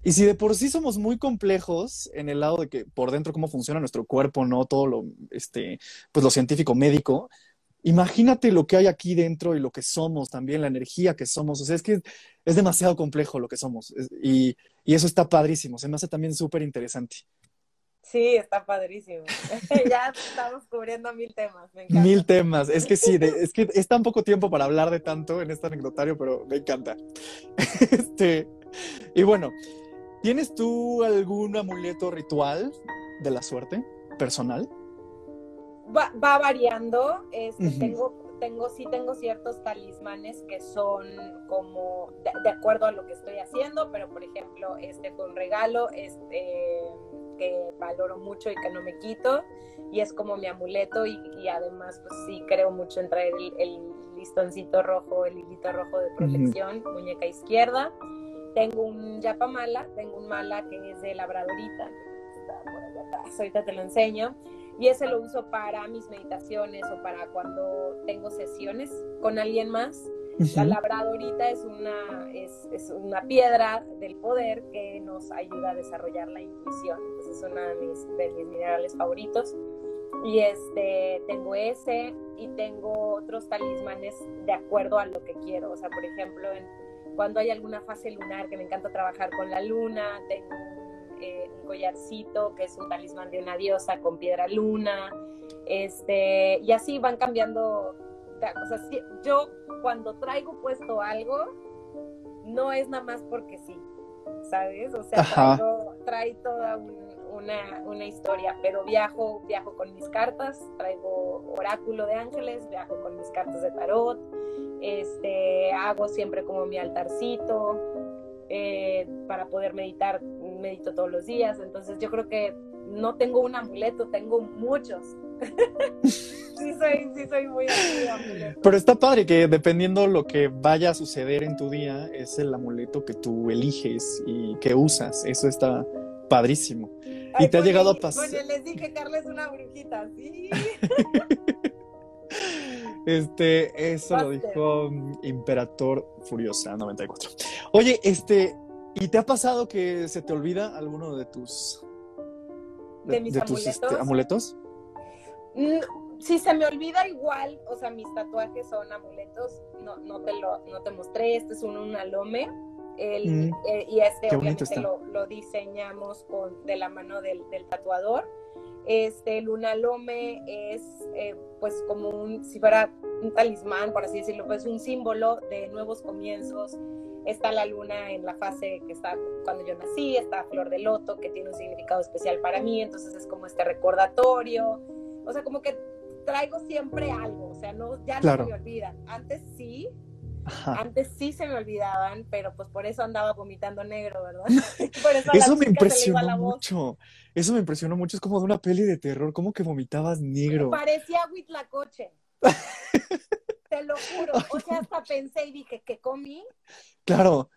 y si de por sí somos muy complejos en el lado de que por dentro cómo funciona nuestro cuerpo, no todo lo, este, pues lo científico médico, imagínate lo que hay aquí dentro y lo que somos también, la energía que somos. O sea, es que es demasiado complejo lo que somos y, y eso está padrísimo. Se me hace también súper interesante. Sí, está padrísimo. ya estamos cubriendo mil temas. Mil temas. Es que sí, de, es que es tan poco tiempo para hablar de tanto en este anecdotario, pero me encanta. este, y bueno, ¿Tienes tú algún amuleto ritual de la suerte personal? Va, va variando. Este, tengo, tengo, sí tengo ciertos talismanes que son como de, acuerdo a lo que estoy haciendo, pero por ejemplo, este fue un regalo este, que valoro mucho y que no me quito, y es como mi amuleto, y, además, pues sí, creo mucho en traer el, listoncito rojo, el hilito rojo de protección, muñeca izquierda. Tengo un yapamala, tengo un mala que es de labradorita, está por allá atrás, ahorita te lo enseño y ese lo uso para mis meditaciones o para cuando tengo sesiones con alguien más. La labradorita es una, es, es, una piedra del poder que nos ayuda a desarrollar la intuición. Entonces es uno de mis, de mis minerales favoritos. Y este, tengo ese y tengo otros talismanes de acuerdo a lo que quiero. O sea, por ejemplo, en, cuando hay alguna fase lunar que me encanta trabajar con la luna, tengo eh, un collarcito que es un talismán de una diosa con piedra luna, este, y así van cambiando. O sea, yo cuando traigo puesto algo, no es nada más porque sí, ¿sabes? O sea, traigo, trae toda una, una, historia, pero viajo, viajo con mis cartas, traigo oráculo de ángeles, viajo con mis cartas de tarot, este, hago siempre como mi altarcito, eh, para poder meditar, medito todos los días, entonces yo creo que no tengo un amuleto, tengo muchos. sí, soy, sí soy muy amuleto. Pero está padre que dependiendo lo que vaya a suceder en tu día, es el amuleto que tú eliges y que usas. Eso está padrísimo. y te ha llegado a pasar. Bueno, les dije, Carla es una brujita, sí. Este, eso lo dijo Imperator Furiosa 94. Oye, este, ¿y te ha pasado que se te olvida alguno de tus de, mis tus este, amuletos? Mm, si se me olvida igual, o sea, mis tatuajes son amuletos, no, no te lo no te mostré, este es un, un alome. El, mm. eh, y este obviamente lo, lo, diseñamos con, de la mano del, del tatuador este lunalome es eh, pues como un, si fuera un talismán, por así decirlo, pues un símbolo de nuevos comienzos. Está la luna en la fase que está cuando yo nací, está Flor de Loto, que tiene un significado especial para mí, entonces es como este recordatorio. O sea, como que traigo siempre algo, o sea, no, ya no me olvida. Antes sí, antes sí se me olvidaban, pero pues por eso andaba vomitando negro, ¿verdad? eso, me impresionó mucho. Eso me impresionó mucho. Es como de una peli de terror. ¿Cómo que vomitabas negro? Parecía Huitlacoche. Te lo juro. O sea, hasta pensé y dije, ¿qué comí? Claro.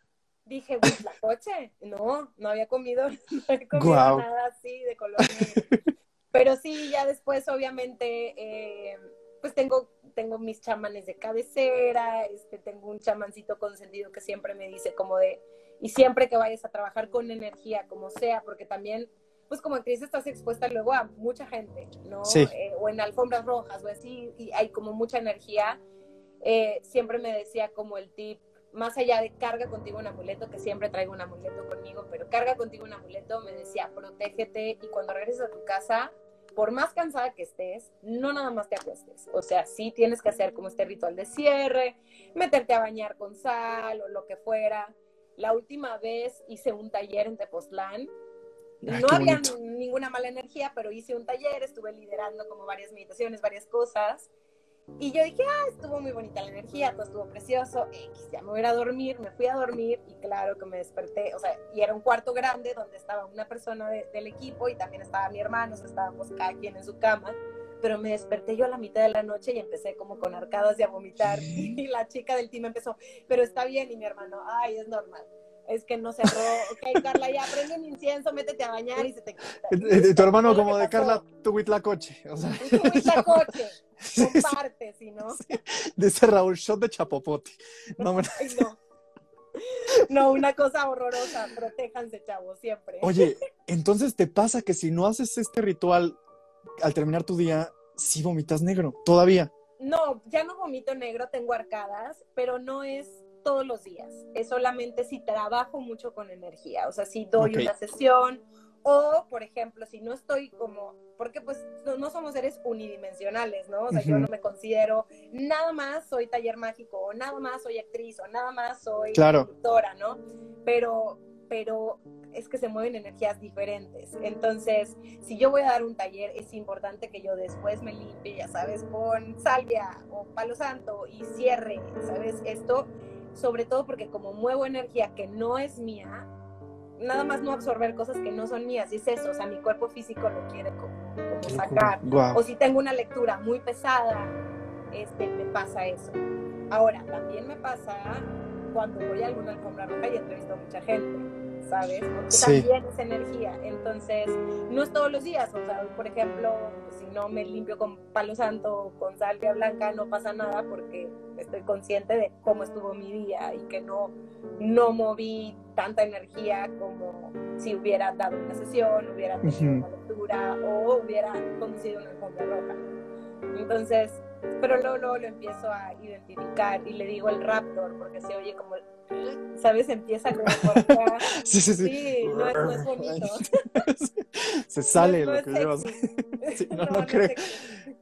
Dije, Huitlacoche. No, no había comido, no había comido nada así de color negro. Pero sí, ya después, obviamente, eh, pues tengo tengo mis chamanes de cabecera, este, tengo un chamancito consentido que siempre me dice como de, y siempre que vayas a trabajar con energía, como sea, porque también, pues como actriz estás expuesta luego a mucha gente, ¿no? Eh, o en alfombras rojas o así, y hay como mucha energía. Eh, siempre me decía como el tip, más allá de carga contigo un amuleto, que siempre traigo un amuleto conmigo, pero carga contigo un amuleto, me decía, protégete y cuando regreses a tu casa, por más cansada que estés, no nada más te acuestes. O sea, sí tienes que hacer como este ritual de cierre, meterte a bañar con sal o lo que fuera. La última vez hice un taller en Tepoztlán. no había ninguna mala energía, pero hice un taller, estuve liderando como varias meditaciones, varias cosas. Y yo dije, ah, estuvo muy bonita la energía, todo estuvo precioso, X, ya me voy a ir a dormir, me fui a dormir y claro que me desperté, o sea, y era un cuarto grande donde estaba una persona del equipo y también estaba mi hermano, o sea, estábamos cada quien en su cama, pero me desperté yo a la mitad de la noche y empecé como con arcadas y a vomitar y la chica del team empezó, pero está bien y mi hermano, ay, es normal es que no cerró. Ok, Carla, ya prende un incienso, métete a bañar y se te quita. tu hermano como de Carla, tu huitlacoche. O sea, tu huitlacoche. Comparte, si no. Dice Raúl, shot de chapopote. No, no. no, una cosa horrorosa. Protéjanse, chavos, siempre. Oye, entonces te pasa que si no haces este ritual al terminar tu día, sí vomitas negro, todavía. No, ya no vomito negro, tengo arcadas, pero no es todos los días. Es solamente si trabajo mucho con energía, o sea, si doy una sesión o, por ejemplo, si no estoy como, porque pues no, somos seres unidimensionales, ¿no? O sea, yo no me considero nada más soy taller mágico, o nada más soy actriz, o nada más soy claro. ¿no? Pero, pero es que se mueven energías diferentes. Entonces, si yo voy a dar un taller, es importante que yo después me limpie, ya sabes, con salvia o palo santo y cierre, ¿sabes? Esto, sobre todo porque como muevo energía que no es mía, nada más no absorber cosas que no son mías, y es eso, o sea, mi cuerpo físico lo quiere como, sacar. O si tengo una lectura muy pesada, este, me pasa eso. Ahora, también me pasa cuando voy a alguna alfombra roja y entrevisto a mucha gente, ¿sabes? Porque también es energía. Entonces, no es todos los días. O sea, por ejemplo, si no me limpio con palo santo o con salvia blanca, no pasa nada porque estoy consciente de cómo estuvo mi día y que no, no moví tanta energía como si hubiera dado una sesión, hubiera tenido una lectura o hubiera conducido una alfombra roja. Entonces, pero luego, luego, lo empiezo a identificar y le digo el raptor porque se oye como, ¿sabes? Empieza como por acá. sí, sí, sí. Sí, no es, no es bonito. se sale lo que llevas. sí, no, no, creo.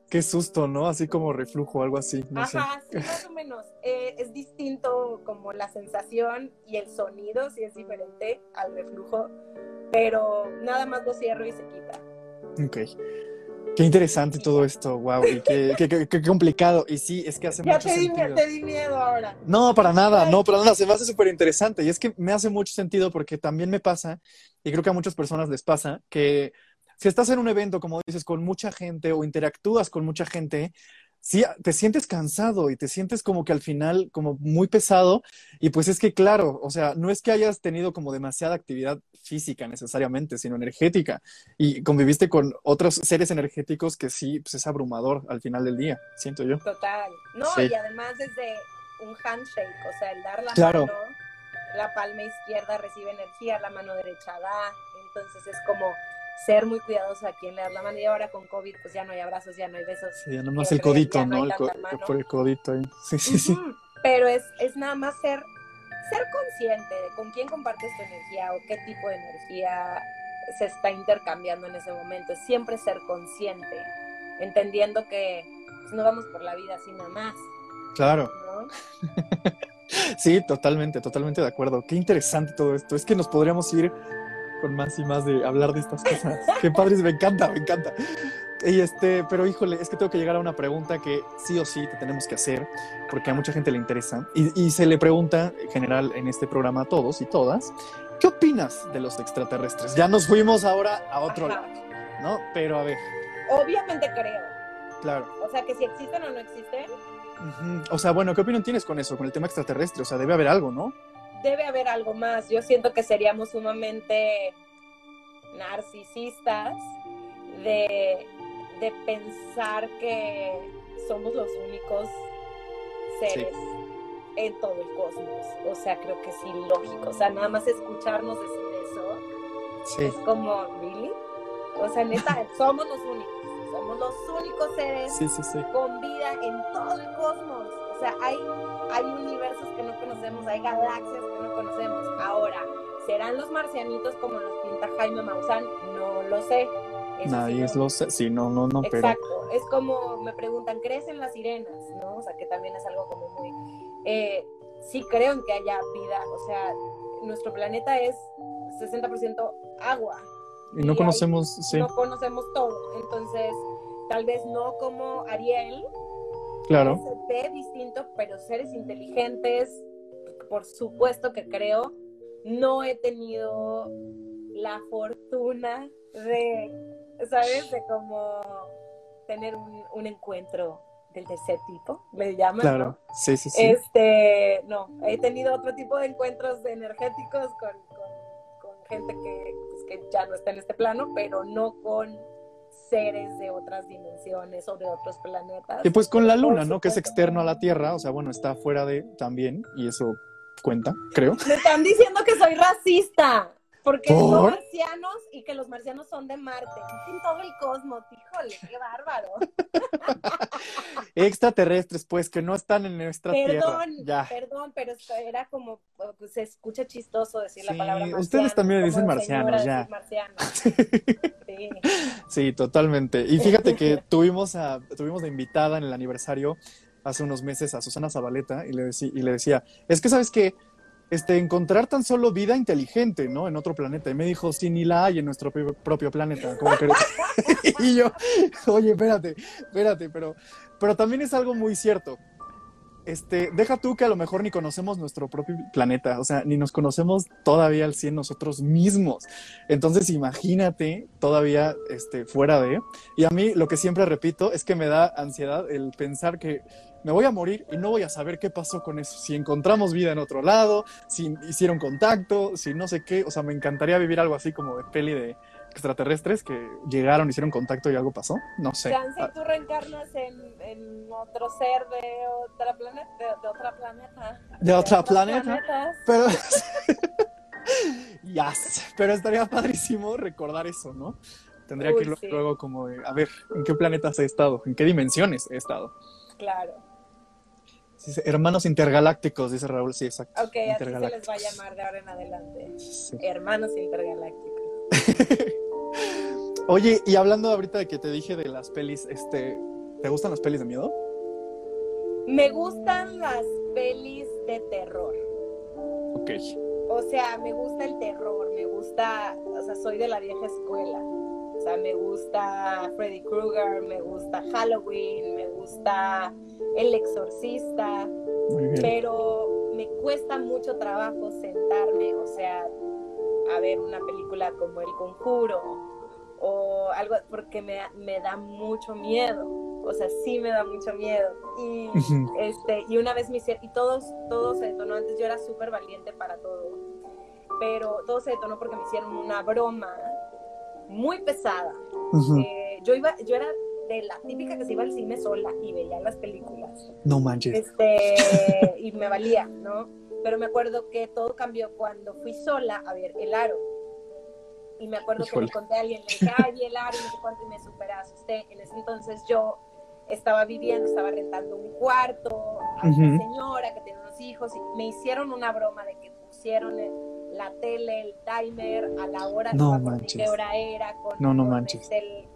Qué susto, ¿no? Así como reflujo, algo así. No Ajá, sí, más o menos. Eh, es distinto como la sensación y el sonido, sí es diferente al reflujo, pero nada más lo cierro y se quita. Ok. Qué interesante todo esto, wow, y qué, qué, qué, complicado. Y sí, es que hace ya mucho te di, sentido. te di miedo ahora. No, para nada, no, para nada, se me hace súper interesante. Y es que me hace mucho sentido porque también me pasa, y creo que a muchas personas les pasa, que si estás en un evento, como dices, con mucha gente o interactúas con mucha gente, sí, te sientes cansado y te sientes como que al final como muy pesado y pues es que claro, o sea, no es que hayas tenido como demasiada actividad física necesariamente, sino energética y conviviste con otros seres energéticos que sí, pues es abrumador al final del día, siento yo. Total, no, Sí. y además desde un handshake, o sea, el dar la Claro. mano, la palma izquierda recibe energía, la mano derecha da, entonces es como ser muy cuidadoso a quien le das la mano y ahora con COVID pues ya no hay abrazos, ya no hay besos. Sí, ya nomás Yo el codito, no ¿no? El co- mano. por el codito ahí. Sí, sí, sí. Pero es, es nada más ser, ser consciente de con quién compartes tu energía o qué tipo de energía se está intercambiando en ese momento. Siempre ser consciente, entendiendo que pues, no vamos por la vida así nada más, Claro. ¿no? Sí, totalmente, totalmente de acuerdo. Qué interesante todo esto. Es que nos podríamos ir con más y más de hablar de estas cosas. Qué padres, me encanta, me encanta. Y este, pero híjole, es que tengo que llegar a una pregunta que sí o sí te tenemos que hacer, porque a mucha gente le interesa. Y, y se le pregunta en general en este programa a todos y todas, ¿qué opinas de los extraterrestres? Ya nos fuimos ahora a otro Ajá. lado, ¿no? Pero a ver, Obviamente creo. claro. O sea, que si existen o no existen. O sea, bueno, ¿qué opinión tienes con eso, con el tema extraterrestre? O sea, debe haber algo, ¿no? debe haber algo más. Yo siento que seríamos sumamente narcisistas de, de pensar que somos los únicos seres en todo el cosmos. O sea, creo que es ilógico. O sea, nada más escucharnos decir eso Sí. es como, ¿really? O sea, neta, somos los únicos. Somos los únicos seres sí. con vida en todo el cosmos. O sea, hay, hay universos que no conocemos, hay galaxias que no conocemos. Ahora, ¿serán los marcianitos como los pinta Jaime Maussan? No lo sé. Eso sí Nadie no- lo sé. Sí, no, no, no, pero. Exacto. Es como me preguntan, ¿crees en las sirenas? ¿No? O sea, que también es algo como muy. Eh, sí creo en que haya vida. O sea, nuestro planeta es 60% agua Y no y conocemos, sí, no conocemos todo. Entonces, tal vez no como Ariel, claro. se ve distinto, pero seres inteligentes, por supuesto que creo, no he tenido la fortuna de, ¿sabes? De como tener un, un encuentro del tercer tipo, le llaman, Claro, ¿no? sí, sí, sí. Este, no, he tenido otro tipo de encuentros energéticos con, con, con gente que, pues, que ya no está en este plano, pero no con seres de otras dimensiones o de otros planetas. Y pues con la luna, ¿no? Que es externo a la Tierra, o sea, bueno, está fuera de también, y eso cuenta, creo. Me están diciendo que soy racista. Porque son ¿Por? marcianos y que los marcianos son de Marte. En todo el cosmos, híjole, qué bárbaro. Extraterrestres, pues, que no están en nuestra Tierra. Perdón, Ya. perdón, pero esto era como, pues, se escucha chistoso decir la palabra marciano. ustedes también le dicen marcianos, ya. marciano. Sí. Sí, totalmente. Y fíjate que tuvimos, a, tuvimos de invitada en el aniversario hace unos meses a Susana Zabaleta y le, decí- y le decía, es que sabes que este, encontrar tan solo vida inteligente, ¿no? En otro planeta. Y me dijo, sí, ni la hay en nuestro propio, planeta. Y yo, oye, espérate, espérate, pero, pero también es algo muy cierto. Este, deja tú que a lo mejor ni conocemos nuestro propio planeta, o sea, ni nos conocemos todavía al 100 nosotros mismos. Entonces, imagínate todavía este, fuera de. Y a mí lo que siempre repito es que me da ansiedad el pensar que me voy a morir y no voy a saber qué pasó con eso. Si encontramos vida en otro lado, si hicieron contacto, si no sé qué. O sea, me encantaría vivir algo así como de peli de extraterrestres que llegaron, hicieron contacto y algo pasó. No sé. si tú reencarnas en, en, otro ser de otra planeta, de, otra planeta. De, otra planeta. Pero. yes. Pero estaría padrísimo recordar eso, ¿no? Tendría que ir luego como de, a ver, ¿en qué planetas he estado? ¿En qué dimensiones he estado? Claro hermanos intergalácticos, dice Raúl, sí, exacto. Ok, así se les va a llamar de ahora en adelante. Hermanos intergalácticos. Oye, y hablando ahorita de que te dije de las pelis, este, ¿te gustan las pelis de miedo? Me gustan las pelis de terror. Ok. O sea, me gusta el terror, me gusta, o sea, soy de la vieja escuela. O sea, me gusta Freddy Krueger, me gusta Halloween, me gusta el Exorcista, pero me cuesta mucho trabajo sentarme, o sea, a ver una película como El Conjuro o algo, porque me, me da mucho miedo, o sea, sí me da mucho miedo. Y, este, y una vez me hicieron, y todos, todos se detonó, antes yo era súper valiente para todo, pero todo se detonó porque me hicieron una broma muy pesada. Eh, yo, iba, yo era de la típica que se iba al cine sola y veía las películas. No manches. Este, y me valía, ¿no? Pero me acuerdo que todo cambió cuando fui sola a ver El Aro. Y me acuerdo que le conté a alguien, le dije, ay, El Aro, no sé cuánto, y me super asusté. En ese entonces yo estaba viviendo, estaba rentando un cuarto a una señora que tiene unos hijos, y me hicieron una broma de que pusieron... El, la tele, el timer, a la hora, no manches. qué hora era, con, no, no manches. El,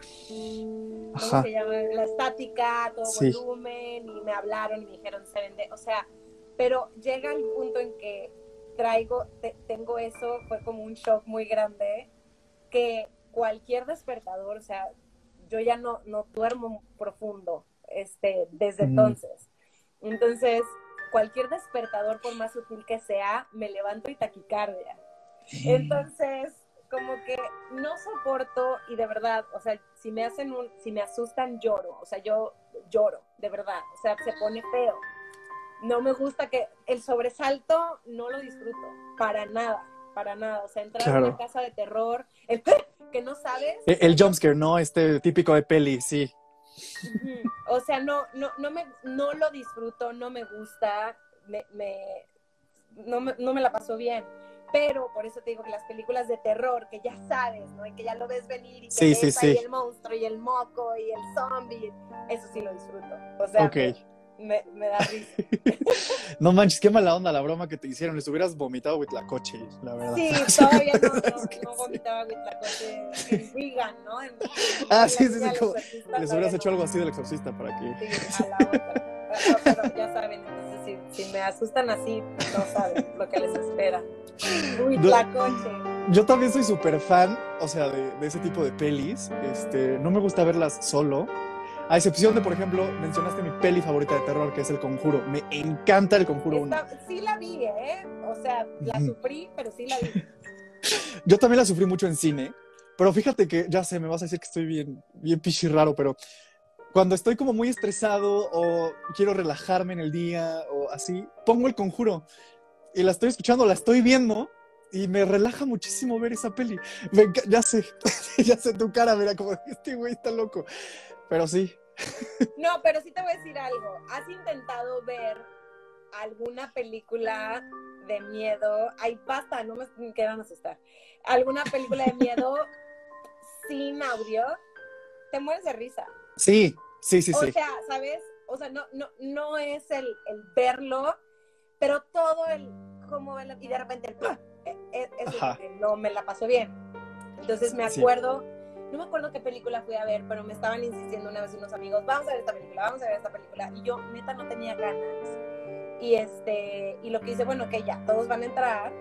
¿cómo se llama? La estática, todo volumen, y me hablaron y me dijeron se vende, o sea, pero llega el punto en que traigo, tengo eso, fue como un shock muy grande, que cualquier despertador, o sea, yo ya no, no duermo profundo, este, desde entonces. Entonces, cualquier despertador, por más sutil que sea, me levanto y taquicardia. Entonces, como que no soporto y de verdad, o sea, si me hacen un, si me asustan, lloro, o sea, yo lloro, de verdad, o sea, se pone feo. No me gusta que el sobresalto no lo disfruto, para nada, para nada, o sea, entrar en una casa de terror, el que no sabes. El, el jumpscare, ¿no? Este típico de peli, sí. O sea, no, no, no, me, no lo disfruto, no me gusta, me, me, no, me, no me la paso bien. Pero por eso te digo que las películas de terror, que ya sabes, ¿no? Y que ya lo ves venir y que sí, sí, sí. el monstruo y el moco y el zombie, eso sí lo disfruto. O sea, me, me, da risa. no manches, qué mala onda la broma que te hicieron. Les hubieras vomitado coche, la verdad. Sí, todavía no, no, vomitaba Huitlacoche en vegan, ¿no? ah, sí, sí, sí. Como, les hubieras hecho algo así del exorcista para que. Sí, a la otra. pero ya saben, entonces si, si, me asustan así, no saben lo que les espera. Huitlacoche. Yo también soy súper fan, o sea, de, de, ese tipo de pelis. Este, no me gusta verlas solo. A excepción de, por ejemplo, mencionaste mi peli favorita de terror, que es El Conjuro. Me encanta El Conjuro 1. Sí la vi, ¿eh? O sea, la sufrí, pero sí la vi. Yo también la sufrí mucho en cine, pero fíjate que, ya sé, me vas a decir que estoy bien, bien raro, pero cuando estoy como muy estresado o quiero relajarme en el día o así, pongo El Conjuro y la estoy escuchando, la estoy viendo y me relaja muchísimo ver esa peli. ya sé, ya sé tu cara, mira, como este güey está loco. Pero sí. No, pero sí te voy a decir algo. ¿Has intentado ver alguna película de miedo? Ay, basta, no me quedan a asustar. ¿Alguna película de miedo sin audio? Te mueres de risa. Sí, sí, sí, sí. O sea, ¿sabes? O sea, no, no, no es el, el verlo, pero todo el, como, y de repente el, e, no me la pasó bien. Entonces me acuerdo no me acuerdo qué película fui a ver, pero me estaban insistiendo una vez unos amigos, vamos a ver esta película, vamos a ver esta película. Y yo, neta, no tenía ganas. Y, este, y lo que hice, bueno, que ya todos van a entrar.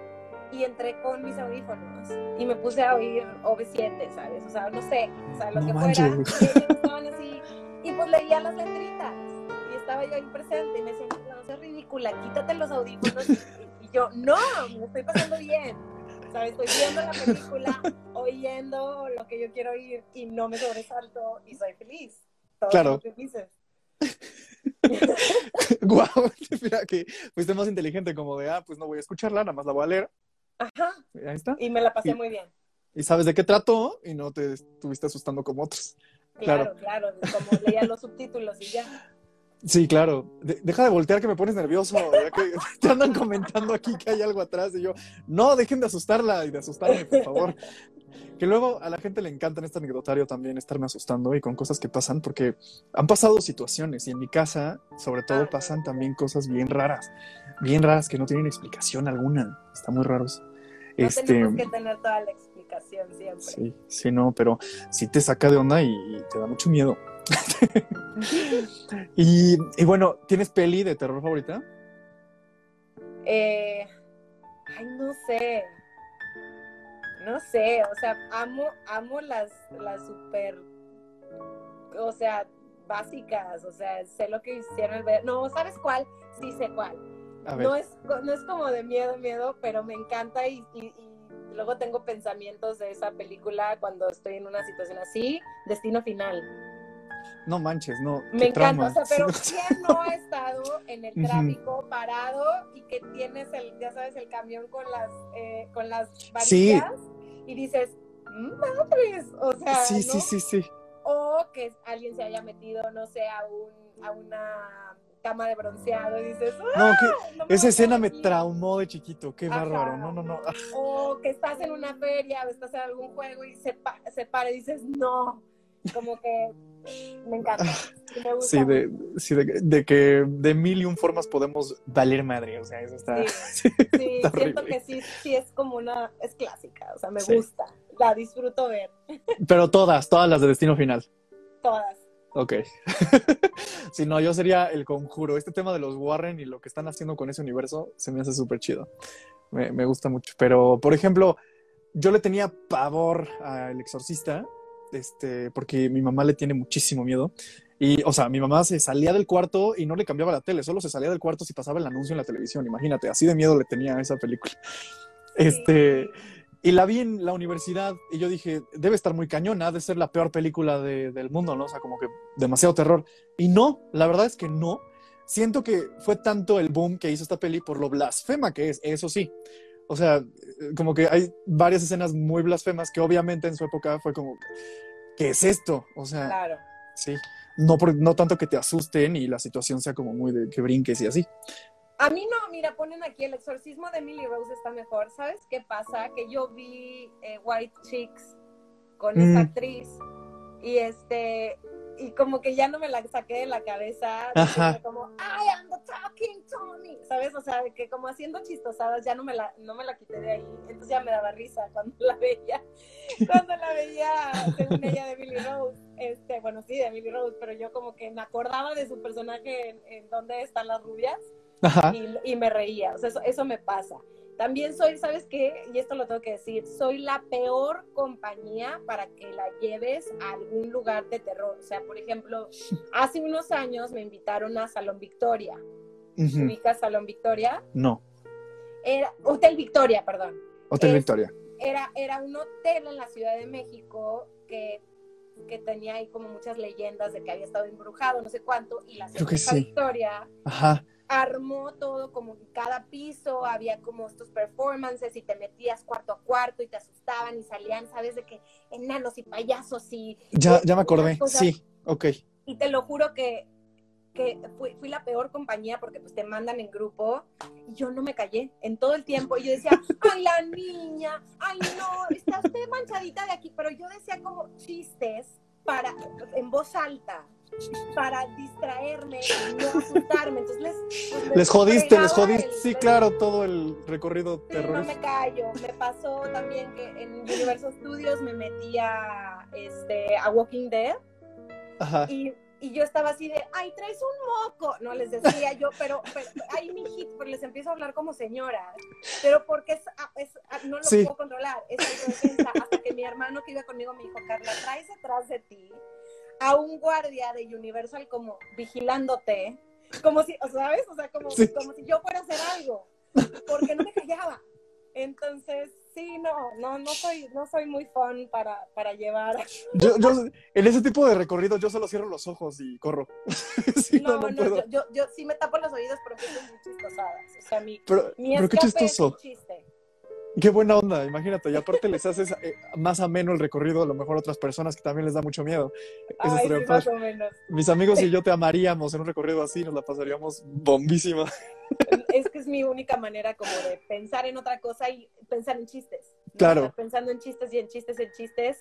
Y entré con mis audífonos y me puse a oír OV7, ¿sabes? O sea, no sé, o sea, lo No que manches. fuera. Y estaban así. Y pues leía las letritas. Y estaba yo ahí presente y me decían, no seas ridícula, quítate los audífonos. Y, y yo, no, me estoy pasando bien. ¿Sabes? Estoy viendo la película, oyendo lo que yo quiero oír y no me sobresalto y soy feliz. Todos Claro. felices. Guau, mira que fuiste más inteligente, como de, ah, pues no voy a escucharla, nada más la voy a leer. Ajá. Ahí está. Y me la pasé Y- muy bien. Y sabes de qué trató y no te estuviste asustando como otros. Claro, Claro. claro, como leía los subtítulos y ya. Sí, claro. De- deja de voltear que me pones nervioso. ya que te andan comentando aquí que hay algo atrás y yo, no, dejen de asustarla y de asustarme, por favor. Que luego a la gente le encanta en este anecdotario también estarme asustando y con cosas que pasan, porque han pasado situaciones y en mi casa, sobre todo, Ah, pasan también cosas bien raras, bien raras que no tienen explicación alguna. Está muy raros. No Este, tenemos que tener toda la explicación siempre. sí, sí, no, pero sí te saca de onda y, y te da mucho miedo. Y, y bueno, ¿tienes peli de terror favorita? Eh, ay, no sé. No sé, o sea, amo, amo las, las super, o sea, básicas, o sea, sé lo que hicieron el ver. No, ¿sabes cuál? Sí sé cuál. No es, no es como de miedo, miedo, pero me encanta y, y- y luego tengo pensamientos de esa película cuando estoy en una situación así. Destino final. No manches, no. Me encanta, trauma. o sea, pero ¿quién no ha estado en el tráfico parado y que tienes el, ya sabes, el camión con las, eh, con las Sí. varillas y dices, madres, o sea, sí, ¿no? sí, sí, sí. o que alguien se haya metido, no sé, a un, a una cama de bronceado y dices, No, "Ah, que no me esa escena me aquí". traumó de chiquito. Qué Ajá. bárbaro. No, no, no. Ah, O que estás en una feria o estás en algún juego y se, pa- se para y dices, no, como que me encanta. me gusta Sí, de, sí de, de que de mil y un formas podemos valer madre. O sea, eso está. Sí. Sí, Está siento horrible. que sí, sí es como una, es clásica, o sea, me Sí. gusta, la disfruto ver, Pero todas, todas las de destino final. todas. Ok. si no, yo sería el conjuro. Este tema de los Warren y lo que están haciendo con ese universo se me hace súper chido. Me, me gusta mucho. Pero, por ejemplo, yo le tenía pavor al exorcista, este, porque mi mamá le tiene muchísimo miedo. Y, o sea, mi mamá se salía del cuarto y no le cambiaba la tele, solo se salía del cuarto si pasaba el anuncio en la televisión. Imagínate, así de miedo le tenía a esa película. Este, y la vi en la universidad y yo dije, debe estar muy cañona, ha de ser la peor película de- del mundo, ¿no? O sea, como que demasiado terror. Y no, la verdad es que no. Siento que fue tanto el boom que hizo esta peli por lo blasfema que es, eso sí. O sea, como que hay varias escenas muy blasfemas que obviamente en su época fue como, ¿qué es esto? O sea, Claro. sí. No, por- no tanto que te asusten y la situación sea como muy de que brinques y así. A mí no, mira, ponen aquí el exorcismo de Emily Rose está mejor. ¿Sabes qué pasa? Que yo vi eh, White Chicks con Mm. esta actriz y este y como que ya no me la saqué de la cabeza Ajá. como I am the talking Tommy, ¿sabes? O sea, que como haciendo chistosadas ya no me la no me la quité de ahí, entonces ya me daba risa cuando la veía, cuando la veía según ella de Emily Rose, este, bueno sí de Emily Rose, pero yo como que me acordaba de su personaje en, en dónde están las rubias Ajá. y, y me reía. O sea, eso, eso me pasa. También soy, ¿sabes qué? Y esto lo tengo que decir, soy la peor compañía para que la lleves a algún lugar de terror. O sea, por ejemplo, hace unos años me invitaron a Salón Victoria. Ujú. ¿Ubicas Salón Victoria? No, Era, Hotel Victoria, perdón. Hotel Es- Victoria. Era, era un hotel en la Ciudad de México que, que tenía ahí como muchas leyendas de que había estado embrujado, no sé cuánto, y la Creo que señorita sí. Victoria Ajá. Armó todo como en cada piso, había como estos performances y te metías cuarto a cuarto y te asustaban y salían, ¿sabes? De que enanos y payasos y... Ya, ya me acordé. Sí, ok. Y te lo juro que, que fui, fui la peor compañía porque pues te mandan en grupo y yo no me callé en todo el tiempo. Y yo decía, ay, la niña, ay, no, está usted manchadita de aquí. Pero yo decía como chistes para, en voz alta para distraerme y no asustarme. Entonces les, pues, Les jodiste, les jodiste. el- Sí, les- claro, todo el recorrido Sí, no me callo. Me pasó también que en Universal Studios me metí a, este, a Walking Dead Ajá. y, y yo estaba así de, ay, traes un moco. No les decía yo, pero, pero ay, mi hit, pero les empiezo a hablar como señora. Pero porque es, ah, ah, no lo puedo controlar. Es hasta que mi hermano que iba conmigo me dijo, Carla, traes detrás de ti a un guardia de Universal como vigilándote, como si, ¿sabes? O sea, como, como si yo fuera a hacer algo, porque no me callaba. Entonces, sí, no, no, no soy, no soy muy fan para, para llevar. Yo, yo, en ese tipo de recorridos yo solo cierro los ojos y corro. no, no, no yo, yo, sí me tapo los oídos, pero son muy chistosadas. O sea, mi, pero, mi pero qué chistoso. Es chiste. Qué buena onda, imagínate. Y aparte les haces eh, más ameno el recorrido a lo mejor a otras personas que también les da mucho miedo. Ay, sí, más o menos. Mis amigos y yo te amaríamos en un recorrido así, nos la pasaríamos bombísima. Es que es mi única manera como de pensar en otra cosa y pensar en chistes. Claro. pensando en chistes y en chistes, en chistes,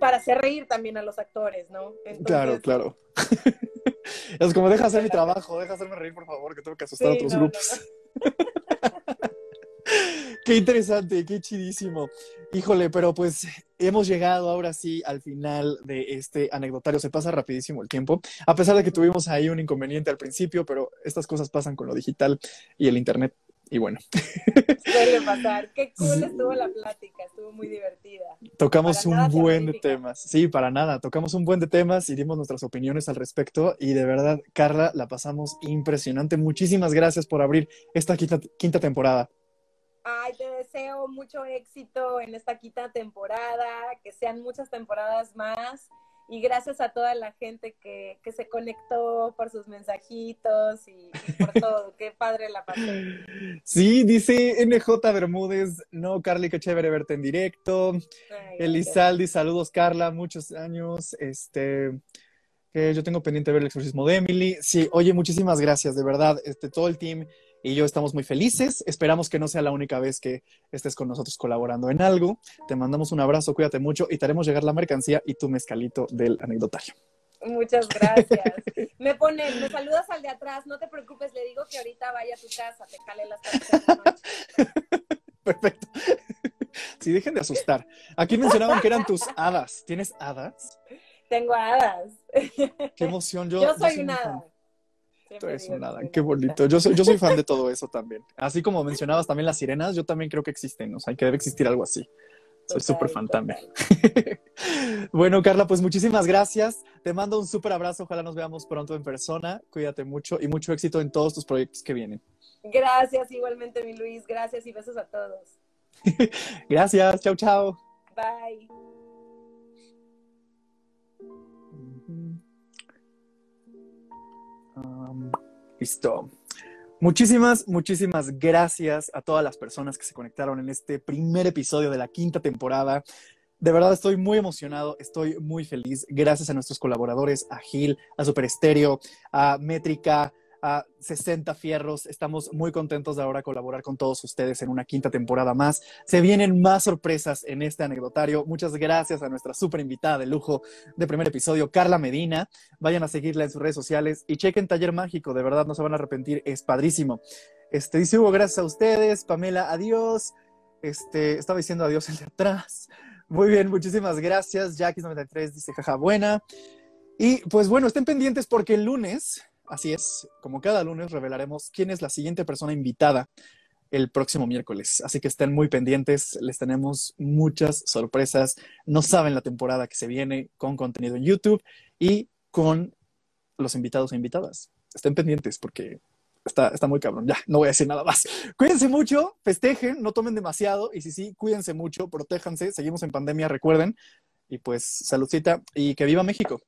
para hacer reír también a los actores, ¿no? Claro, claro. es como, deja hacer mi trabajo, deja hacerme reír, por favor, que tengo que asustar a otros grupos. qué interesante, qué chidísimo. Híjole, pero pues hemos llegado ahora sí al final de este anecdotario. Se pasa rapidísimo el tiempo, a pesar de que tuvimos ahí un inconveniente al principio, pero estas cosas pasan con lo digital y el Internet. Y bueno. Suele pasar. Qué cool estuvo la plática, estuvo muy divertida. Tocamos un buen de temas. Sí, para nada. Tocamos un buen de temas y dimos nuestras opiniones al respecto. Y de verdad, Carla, la pasamos impresionante. Muchísimas gracias por abrir esta quinta, quinta temporada. Ay, te deseo mucho éxito en esta quinta temporada, que sean muchas temporadas más. Y gracias a toda la gente que, que se conectó por sus mensajitos y, por todo. Qué padre la pasé. Sí, dice NJ Bermúdez, no, Carly, qué chévere verte en directo. Elizaldi, saludos, Carla, muchos años. Este, que yo tengo pendiente ver el exorcismo de Emily. Sí, oye, muchísimas gracias, de verdad. Este, todo el team y yo estamos muy felices. Esperamos que no sea la única vez que estés con nosotros colaborando en algo. Te mandamos un abrazo, cuídate mucho y te haremos llegar la mercancía y tu mezcalito del anecdotario. Muchas gracias. Me pone, me saludas al de atrás, no te preocupes, le digo que ahorita vaya a tu casa, te cale las Perfecto. Sí, dejen de asustar. Aquí mencionaban que eran tus hadas. ¿Tienes hadas? Tengo hadas. Qué emoción. Yo, yo soy una hada. Eso, nada, qué bonito. Yo soy, yo soy fan de todo eso también. Así como mencionabas también las sirenas, yo también creo que existen, o sea, que debe existir algo así. Soy súper fan también. bueno, Carla, pues muchísimas gracias. Te mando un súper abrazo. Ojalá nos veamos pronto en persona. Cuídate mucho y mucho éxito en todos tus proyectos que vienen. Gracias, igualmente, mi Luis. Gracias y besos a todos. gracias. Chao, chao. Bye. Listo. Muchísimas, muchísimas gracias a todas las personas que se conectaron en este primer episodio de la quinta temporada. De verdad estoy muy emocionado, estoy muy feliz. Gracias a nuestros colaboradores, a Gil, a Super Estéreo, a Métrica, a 60 Fierros. Estamos muy contentos de ahora colaborar con todos ustedes en una quinta temporada más. Se vienen más sorpresas en este anecdotario. Muchas gracias a nuestra súper invitada de lujo de primer episodio, Carla Medina. Vayan a seguirla en sus redes sociales y chequen Taller Mágico. De verdad, no se van a arrepentir. Es padrísimo. Este, dice Hugo, gracias a ustedes. Pamela, adiós. Este, estaba diciendo adiós el de atrás. Muy bien, muchísimas gracias. Jackie93 dice jaja buena. Y pues bueno, estén pendientes porque el lunes Así es, como cada lunes revelaremos quién es la siguiente persona invitada el próximo miércoles. Así que estén muy pendientes, les tenemos muchas sorpresas. No saben la temporada que se viene con contenido en YouTube y con los invitados e invitadas. Estén pendientes porque está, está muy cabrón. Ya, no voy a decir nada más. Cuídense mucho, festejen, no tomen demasiado y si sí, cuídense mucho, protéjanse. Seguimos en pandemia, recuerden. Y pues saludcita y que viva México.